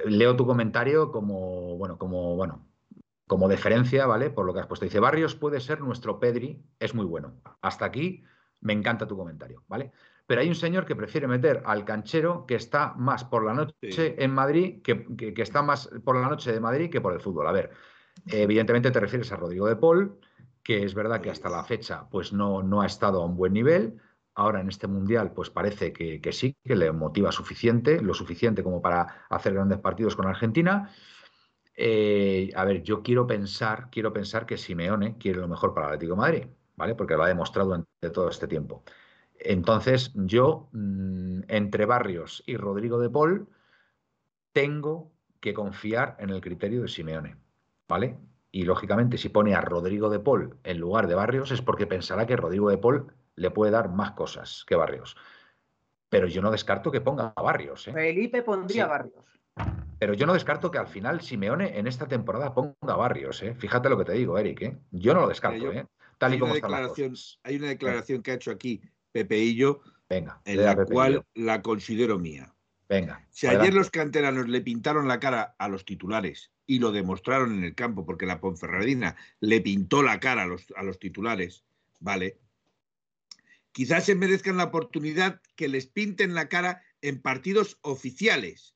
leo tu comentario como, bueno, como, bueno, como deferencia, ¿vale? Por lo que has puesto. Dice, Barrios puede ser nuestro Pedri, es muy bueno. Hasta aquí me encanta tu comentario, ¿vale? Pero hay un señor que prefiere meter al canchero que está más por la noche en Madrid, que, que, está más por la noche de Madrid que por el fútbol. A ver, evidentemente te refieres a Rodrigo de Paul, que es verdad que hasta la fecha pues no, no ha estado a un buen nivel ahora en este mundial, pues parece que, sí, que le motiva suficiente, lo suficiente como para hacer grandes partidos con Argentina. Eh, a ver, yo quiero pensar, quiero pensar que Simeone quiere lo mejor para el Atlético de Madrid, ¿vale? Porque lo ha demostrado durante todo este tiempo. Entonces, yo, mm, entre Barrios y Rodrigo de Paul, tengo que confiar en el criterio de Simeone, ¿vale? Y lógicamente, si pone a Rodrigo de Paul en lugar de Barrios, es porque pensará que Rodrigo de Paul le puede dar más cosas que Barrios. Pero yo no descarto que ponga a Barrios. ¿eh? Felipe pondría Sí. Barrios. Pero yo no descarto que al final Simeone en esta temporada ponga a Barrios. ¿eh? Fíjate lo que te digo, Eric. ¿eh? Yo no lo descarto, Mira, yo- ¿eh? tal y hay, como una están las declaración, cosas. hay una declaración que ha hecho aquí Pepeillo Venga, en la cual la considero mía. Venga. Si ayer los canteranos le pintaron la cara a los titulares y lo demostraron en el campo, porque la Ponferradina le pintó la cara a los, a los titulares, ¿vale? Quizás se merezcan la oportunidad que les pinten la cara en partidos oficiales,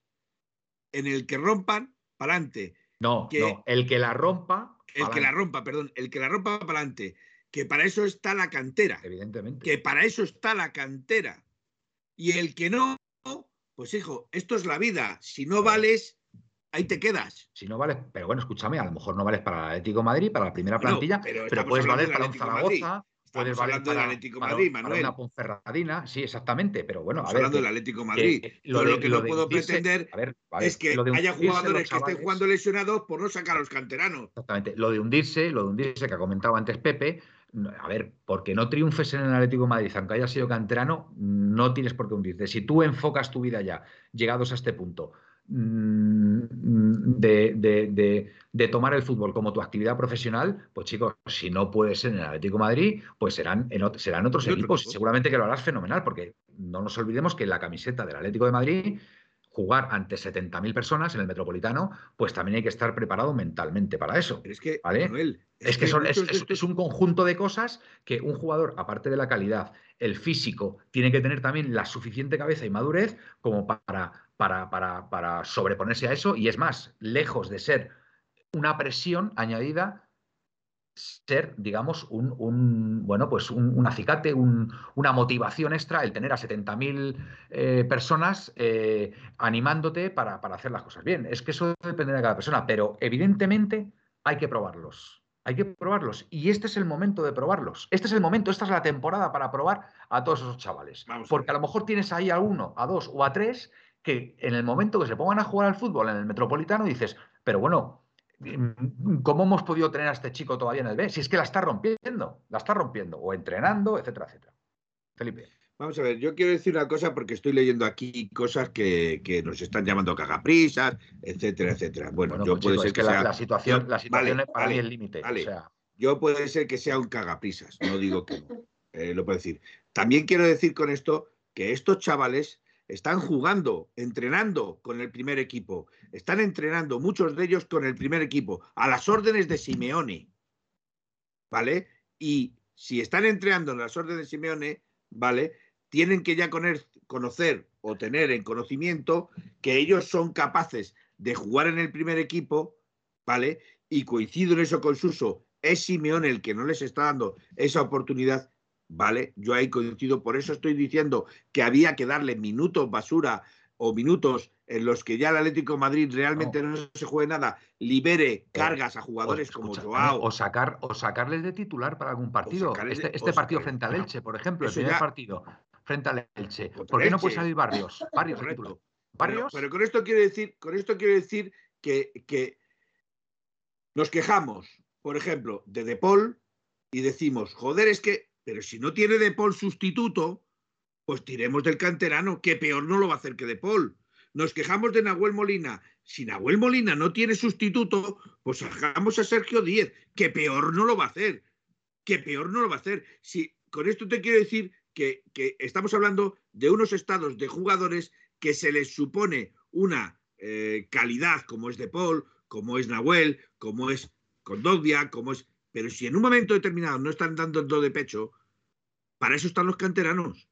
en el que rompan para adelante. No, que- no, el que la rompa. El que la rompa, perdón, el que la rompa para adelante. Que para eso está la cantera. Evidentemente. que para eso está la cantera. Y el que no, pues hijo, esto es la vida. Si no vales, ahí te quedas. Si no vales, pero bueno, escúchame, a lo mejor no vales para el Atlético de Madrid, para la primera Bueno, plantilla, pero puedes valer para un de. Zaragoza, puedes valer hablando del para, Atlético de para- Madrid, para Manuel. una Ponferradina, sí, exactamente, pero bueno, Estamos a ver. hablando que- del Atlético de Madrid. que Yo lo que no de puedo pretender ver, es que de haya jugadores que estén jugando lesionados por no sacar a los canteranos. Exactamente. Lo de hundirse, lo de hundirse que ha comentado antes Pepe, a ver, porque no triunfes en el Atlético de Madrid, aunque hayas sido canterano, no tienes por qué hundirte. Si tú enfocas tu vida ya, llegados a este punto, mm, de, de- de- de tomar el fútbol como tu actividad profesional, pues chicos, si no puedes ser en el Atlético de Madrid, pues serán, en, ot- serán otros equipos. equipo. Seguramente que lo harás fenomenal, porque no nos olvidemos que la camiseta del Atlético de Madrid jugar ante 70.000 personas en el Metropolitano, pues también hay que estar preparado mentalmente para eso. Pero es que, ¿Vale? Manuel, Es que son- de es un conjunto de cosas que un jugador, aparte de la calidad, el físico, tiene que tener también la suficiente cabeza y madurez como para, para, para, para sobreponerse a eso. Y es más, lejos de ser una presión añadida, ser, digamos, un, un, bueno, pues un, un acicate, un- una motivación extra, el tener a 70.000 eh, personas eh, animándote para, para hacer las cosas bien. Es que eso depende de cada persona, pero evidentemente hay que probarlos. Hay que probarlos. Y este es el momento de probarlos. Este es el momento, esta es la temporada para probar a todos esos chavales. Vamos Porque a lo mejor tienes ahí a uno, a dos o a tres que en el momento que se pongan a jugar al fútbol en el Metropolitano dices, pero bueno, ¿cómo hemos podido tener a este chico todavía en el B? Si es que la está rompiendo, la está rompiendo, o entrenando, etcétera, etcétera. Felipe. Vamos a ver, yo quiero decir una cosa porque estoy leyendo aquí cosas que, que nos están llamando cagaprisas, etcétera, etcétera. Bueno, Bueno, yo pues, puede ser es que, sea, la situación, yo- la situación vale, es para mí vale, el límite. vale. O sea, yo puede ser que sea un cagaprisas, no digo que no, eh, lo puedo decir. También quiero decir con esto que estos chavales están jugando, entrenando con el primer equipo, están entrenando muchos de ellos con el primer equipo, a las órdenes de Simeone, ¿vale? Y si están entrenando en las órdenes de Simeone, ¿vale? Tienen que ya conocer o tener en conocimiento que ellos son capaces de jugar en el primer equipo, ¿vale? Y coincido en eso con Suso, es Simeone el que no les está dando esa oportunidad, ¿vale? Yo ahí coincido, por eso estoy diciendo que había que darle minutos basura o minutos en los que ya el Atlético de Madrid realmente no, se juegue nada, libere cargas a jugadores o, como Joao. O, sacar, o sacarles de titular para algún partido. sacarles Este, este partido sacarles- frente al Elche, por ejemplo, el primer ya- partido frente al Elche. ¿Por qué no puede salir Barrios? Barrios. Pero, Barrios. pero con esto quiero decir, con esto quiero decir que, que nos quejamos, por ejemplo, de De Paul y decimos, joder, es que, pero si no tiene De Paul sustituto, pues tiremos del canterano, que peor no lo va a hacer que De Paul. Nos quejamos de Nahuel Molina. Si Nahuel Molina no tiene sustituto, pues sacamos a Sergio Díez, que peor no lo va a hacer. Que peor no lo va a hacer. Si, con esto te quiero decir que, que estamos hablando de unos estados de jugadores que se les supone una eh, calidad como es De Paul, como es Nahuel, como es Condogbia, como es... Pero si en un momento determinado no están dando el do de pecho, para eso están los canteranos.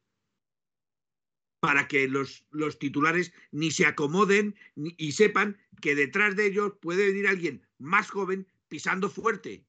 Para que los, los titulares ni se acomoden ni, y sepan que detrás de ellos puede venir alguien más joven pisando fuerte.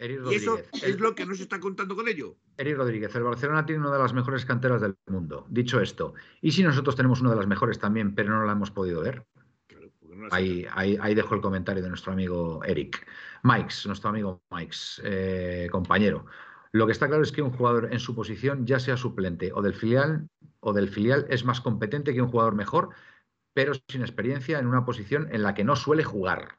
Eric Y eso es lo que no se está contando con ello. Eric Rodríguez, el Barcelona tiene una de las mejores canteras del mundo. Dicho esto, ¿y si nosotros tenemos una de las mejores también, pero no la hemos podido ver? Claro, porque no las- Ahí, ahí, ahí dejo el comentario de nuestro amigo Eric. Mikes, nuestro amigo Mikes, eh, compañero. Lo que está claro es que un jugador en su posición, ya sea suplente o del filial, o del filial, es más competente que un jugador mejor, pero sin experiencia en una posición en la que no suele jugar.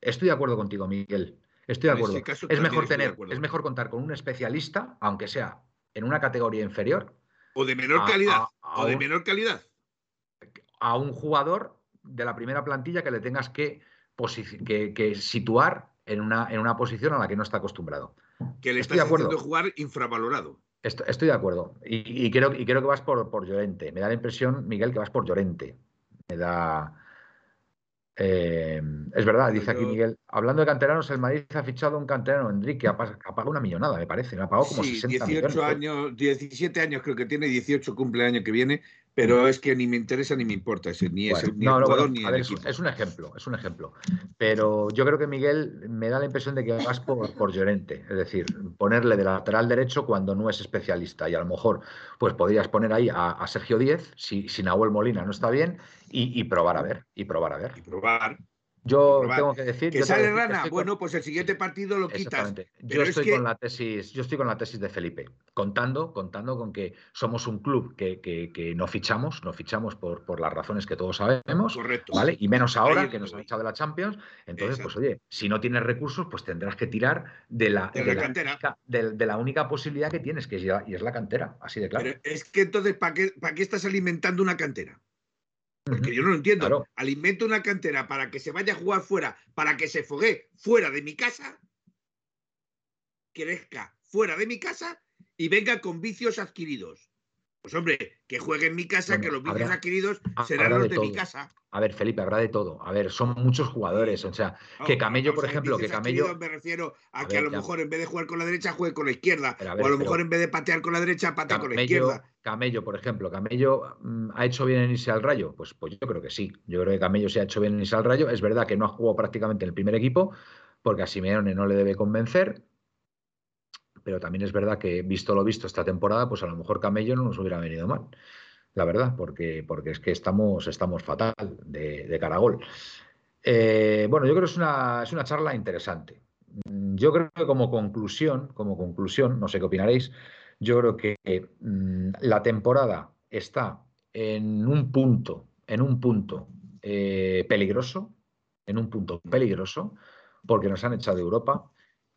Estoy de acuerdo contigo, Miguel. Estoy de acuerdo. es mejor tener, es mejor contar con un especialista, aunque sea en una categoría inferior. O de menor calidad. o de menor calidad. A un jugador de la primera plantilla que le tengas que, que, situar en una, en una posición a la que no está acostumbrado. Que le estás de haciendo jugar infravalorado. Estoy, de acuerdo. Y, creo, y creo que vas por, por Llorente. Me da la impresión, Miguel, que vas por Llorente. Me da. Eh, es verdad, dice aquí Miguel. Hablando de canteranos, el Madrid ha fichado un canterano, Enrique, ha, pagado una millonada, me parece. Me ha pagado como sí, 18 años, 17 años creo que tiene, 18 cumpleaños que viene pero es que ni me interesa ni me importa ese, ni es ni el jugador ni el equipo. Es, un ejemplo, es un ejemplo. Pero yo creo que Miguel me da la impresión de que vas por, por Llorente, es decir, ponerle de lateral derecho cuando no es especialista. Y a lo mejor, pues podrías poner ahí a, Sergio Díez, si, si Nahuel Molina no está bien, y, y, probar a ver, y probar a ver. Y probar. Yo tengo que decir. Que sale rana. Bueno, pues el siguiente partido lo quitas. Yo estoy con la tesis, yo estoy con la tesis de Felipe, contando, contando con que somos un club que, que, no fichamos, no fichamos por, por, las razones que todos sabemos. Correcto. ¿vale? Y menos ahora que nos han echado de la Champions. Entonces, pues oye, si no tienes recursos, pues tendrás que tirar de la, de, la, única, de, la única posibilidad que tienes, que es, y es la cantera, así de claro. Pero es que entonces, ¿para qué, ¿para qué estás alimentando una cantera? Porque yo no lo entiendo. Alimento una cantera para que se vaya a jugar fuera, para que se fogue fuera de mi casa, crezca fuera de mi casa y venga con vicios adquiridos. Pues hombre, que juegue en mi casa, que los vicios adquiridos serán los de, mi casa. A ver, Felipe, habrá de todo. A ver, son muchos jugadores. O sea, que Camello, por ejemplo, que Camello. Me refiero a, que a lo mejor en vez de jugar con la derecha, juegue con la izquierda. o a lo mejor en vez de patear con la derecha, patea con la izquierda. Camello, por ejemplo, ¿Camello mm, ha hecho bien en irse al rayo? Pues, pues yo creo que sí. Yo creo que Camello se ha hecho bien en irse al rayo. Es verdad que no ha jugado prácticamente en el primer equipo, porque a Simeone no le debe convencer pero también es verdad que, visto lo visto esta temporada, pues a lo mejor Camello no nos hubiera venido mal, la verdad, porque, porque es que estamos, estamos fatal de, de caragol. Eh, bueno, yo creo que es una, es una charla interesante. Mm, yo creo que como conclusión, como conclusión, no sé qué opinaréis, yo creo que mm, la temporada está en un punto, en un punto eh, peligroso, en un punto peligroso, porque nos han echado de Europa,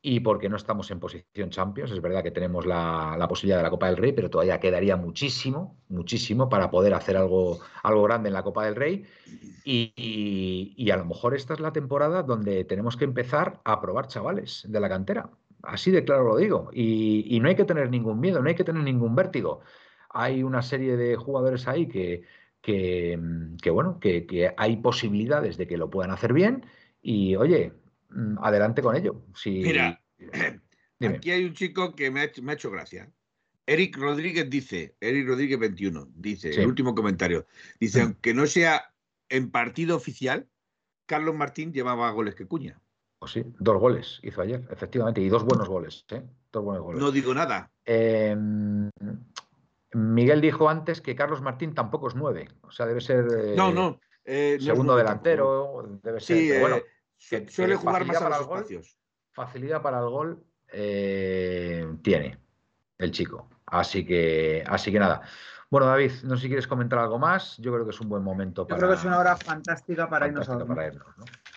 y porque no estamos en posición Champions. Es verdad que tenemos la, posibilidad de la Copa del Rey, pero todavía quedaría muchísimo, muchísimo para poder hacer algo, algo grande en la Copa del Rey. Y, a lo mejor esta es la temporada donde tenemos que empezar a probar chavales de la cantera. Así de claro lo digo. Y, no hay que tener ningún miedo, no hay que tener ningún vértigo. Hay una serie de jugadores ahí que, que, bueno, que, hay posibilidades de que lo puedan hacer bien. Y oye, adelante con ello. Mira, aquí hay un chico que me ha, hecho, gracia. Eric Rodríguez dice, Eric Rodríguez 21, dice, el último comentario, dice, mm. aunque no sea en partido oficial, Carlos Martín llevaba goles que Cuña. Pues sí, dos goles hizo ayer, efectivamente, y dos buenos goles, ¿eh? Dos buenos goles. No digo nada. Em, Miguel dijo antes que Carlos Martín tampoco es nueve, o sea, debe ser... no, no. Eh, segundo delantero, debe ser. bueno, eh, suele jugar más a los espacios. facilidad para el gol eh, tiene el chico. Así que, así que nada. Bueno, David, no sé si quieres comentar algo más. Yo creo que es un buen momento para. Yo creo que es una hora fantástica para irnos a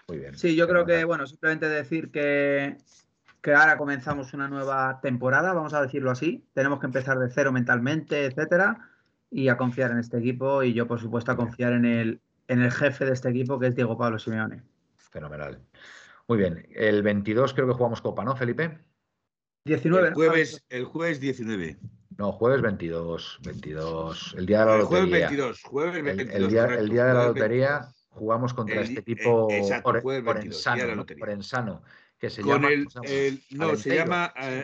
Muy bien. Sí, yo creo que, bueno, simplemente decir que, que ahora comenzamos una nueva temporada, vamos a decirlo así. Tenemos que empezar de cero mentalmente, etcétera, y a confiar en este equipo. Y yo, por supuesto, a confiar en el, en el jefe de este equipo, que es Diego Pablo Simeone. Fenomenal. Muy bien. El 22 creo que jugamos Copa, ¿no, Felipe? 19. El jueves, el jueves 19. No, jueves 22. 22. El día de la el lotería. Jueves 22. Jueves 22. El, día, el día, de la lotería jugamos contra este equipo eh, exacto, por, por, ensano, por, ensano, que se Con llama. El, no, se llama. Uh,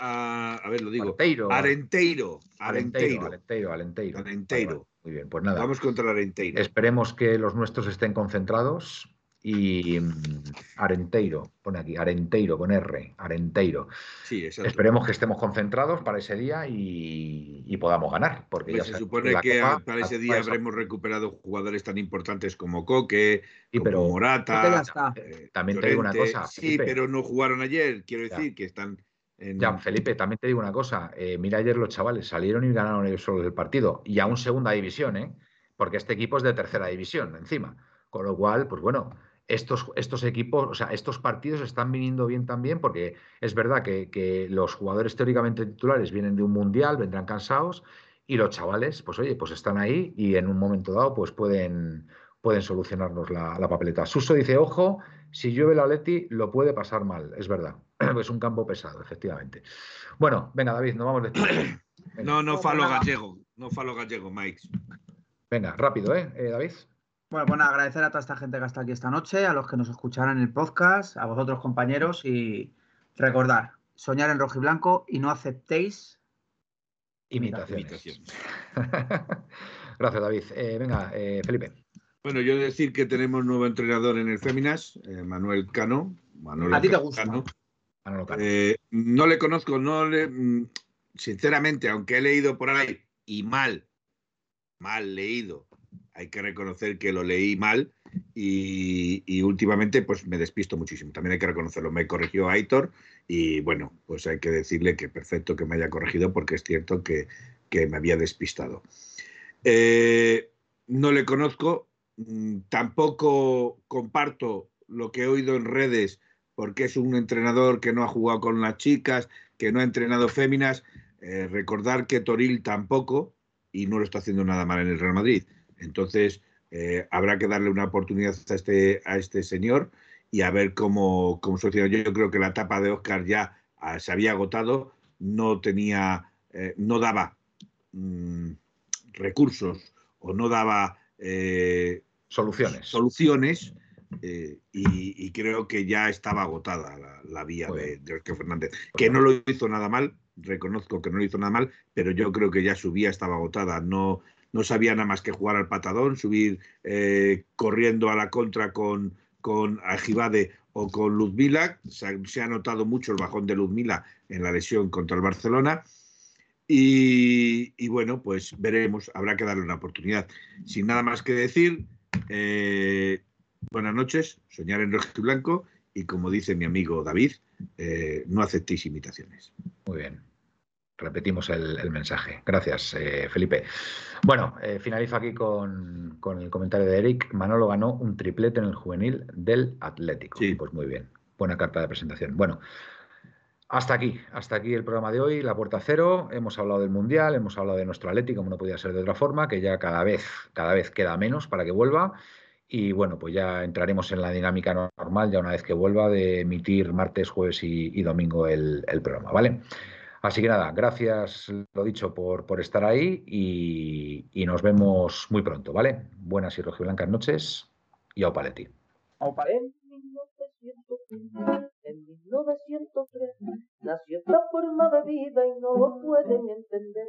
a ver, lo digo. Arenteiro. Arenteiro. Arenteiro. Arenteiro. Arenteiro. Arenteiro. Muy bien, pues nada. Vamos contra el Arenteiro. Esperemos que los nuestros estén concentrados y mm, Arenteiro, pone aquí, Arenteiro con R, Arenteiro. Sí, Esperemos que estemos concentrados para ese día y, podamos ganar. Porque pues se supone que para ese día habremos recuperado jugadores tan importantes como Coque, como Morata. Eh, también te digo una cosa. Sí, pero no jugaron ayer. Quiero decir que están Ya, Felipe, también te digo una cosa. Eh, mira, ayer los chavales salieron y ganaron ellos solo el partido. Y aún segunda división, ¿eh? Porque este equipo es de tercera división encima. Con lo cual, pues bueno, estos, estos equipos, o sea, estos partidos están viniendo bien también porque es verdad que, que, los jugadores teóricamente titulares vienen de un mundial, vendrán cansados y los chavales, pues oye, pues están ahí y en un momento dado pues pueden, pueden solucionarnos la, papeleta. Suso dice, ojo, si llueve la Leti lo puede pasar mal, es verdad. es un campo pesado, efectivamente. Bueno, venga, David, nos vamos de No, no falo gallego, no falo gallego, Mike. Venga, rápido, ¿eh, ¿eh David? Bueno, bueno, agradecer a toda esta gente que está aquí esta noche, a los que nos escucharán en el podcast, a vosotros compañeros y recordar, soñar en rojo y blanco y no aceptéis imitaciones. Gracias, David. Eh, venga, eh, Felipe. Bueno, yo decir que tenemos nuevo entrenador en el Féminas, eh, Manuel Cano. ¿A ti te gusta? Eh, no le conozco, no le. Mm, sinceramente, aunque he leído por ahí y mal, mal leído, hay que reconocer que lo leí mal y, últimamente pues me despisto muchísimo. También hay que reconocerlo. Me corrigió Aitor y bueno, pues hay que decirle que perfecto que me haya corregido porque es cierto que, me había despistado. Eh, no le conozco, Mm, tampoco comparto lo que he oído en redes porque es un entrenador que no ha jugado con las chicas, que no ha entrenado féminas. Eh, recordar que Toril tampoco y no lo está haciendo nada mal en el Real Madrid. Entonces, eh, habrá que darle una oportunidad a este, a este señor y a ver cómo, cómo soluciona. Yo, yo creo que la etapa de Oscar ya ah, se había agotado, no tenía, eh, no daba mm, recursos o no daba Soluciones. Soluciones. Eh, y, creo que ya estaba agotada la, vía de, Oscar Fernández. Que no lo hizo nada mal, reconozco que no lo hizo nada mal, pero yo creo que ya su vía estaba agotada. No, no sabía nada más que jugar al patadón, subir eh, corriendo a la contra con, con o con Luzmila. Se, ha notado mucho el bajón de Luzmila en la lesión contra el Barcelona. Y, y, bueno, pues veremos, habrá que darle una oportunidad. Sin nada más que decir, eh, buenas noches, soñar en rojo y blanco y como dice mi amigo David, eh, no aceptéis imitaciones. Muy bien. Repetimos el, mensaje. Gracias, eh, Felipe. Bueno, finalizo aquí con, el comentario de Eric. Manolo ganó un triplete en el juvenil del Atlético. Sí. Pues muy bien. Buena carta de presentación. Bueno, hasta aquí, hasta aquí el programa de hoy, La Puerta Cero. Hemos hablado del Mundial, hemos hablado de nuestro Atlético, como no podía ser de otra forma, que ya cada vez, cada vez queda menos para que vuelva. Y bueno, pues ya entraremos en la dinámica normal, ya una vez que vuelva, de emitir martes, jueves y, domingo el, programa, ¿vale? Así que nada, gracias, lo dicho, por, por estar ahí y, nos vemos muy pronto, ¿vale? Buenas y rojiblancas noches y au paletti. En 1903 nació esta forma de vida y no lo pueden entender.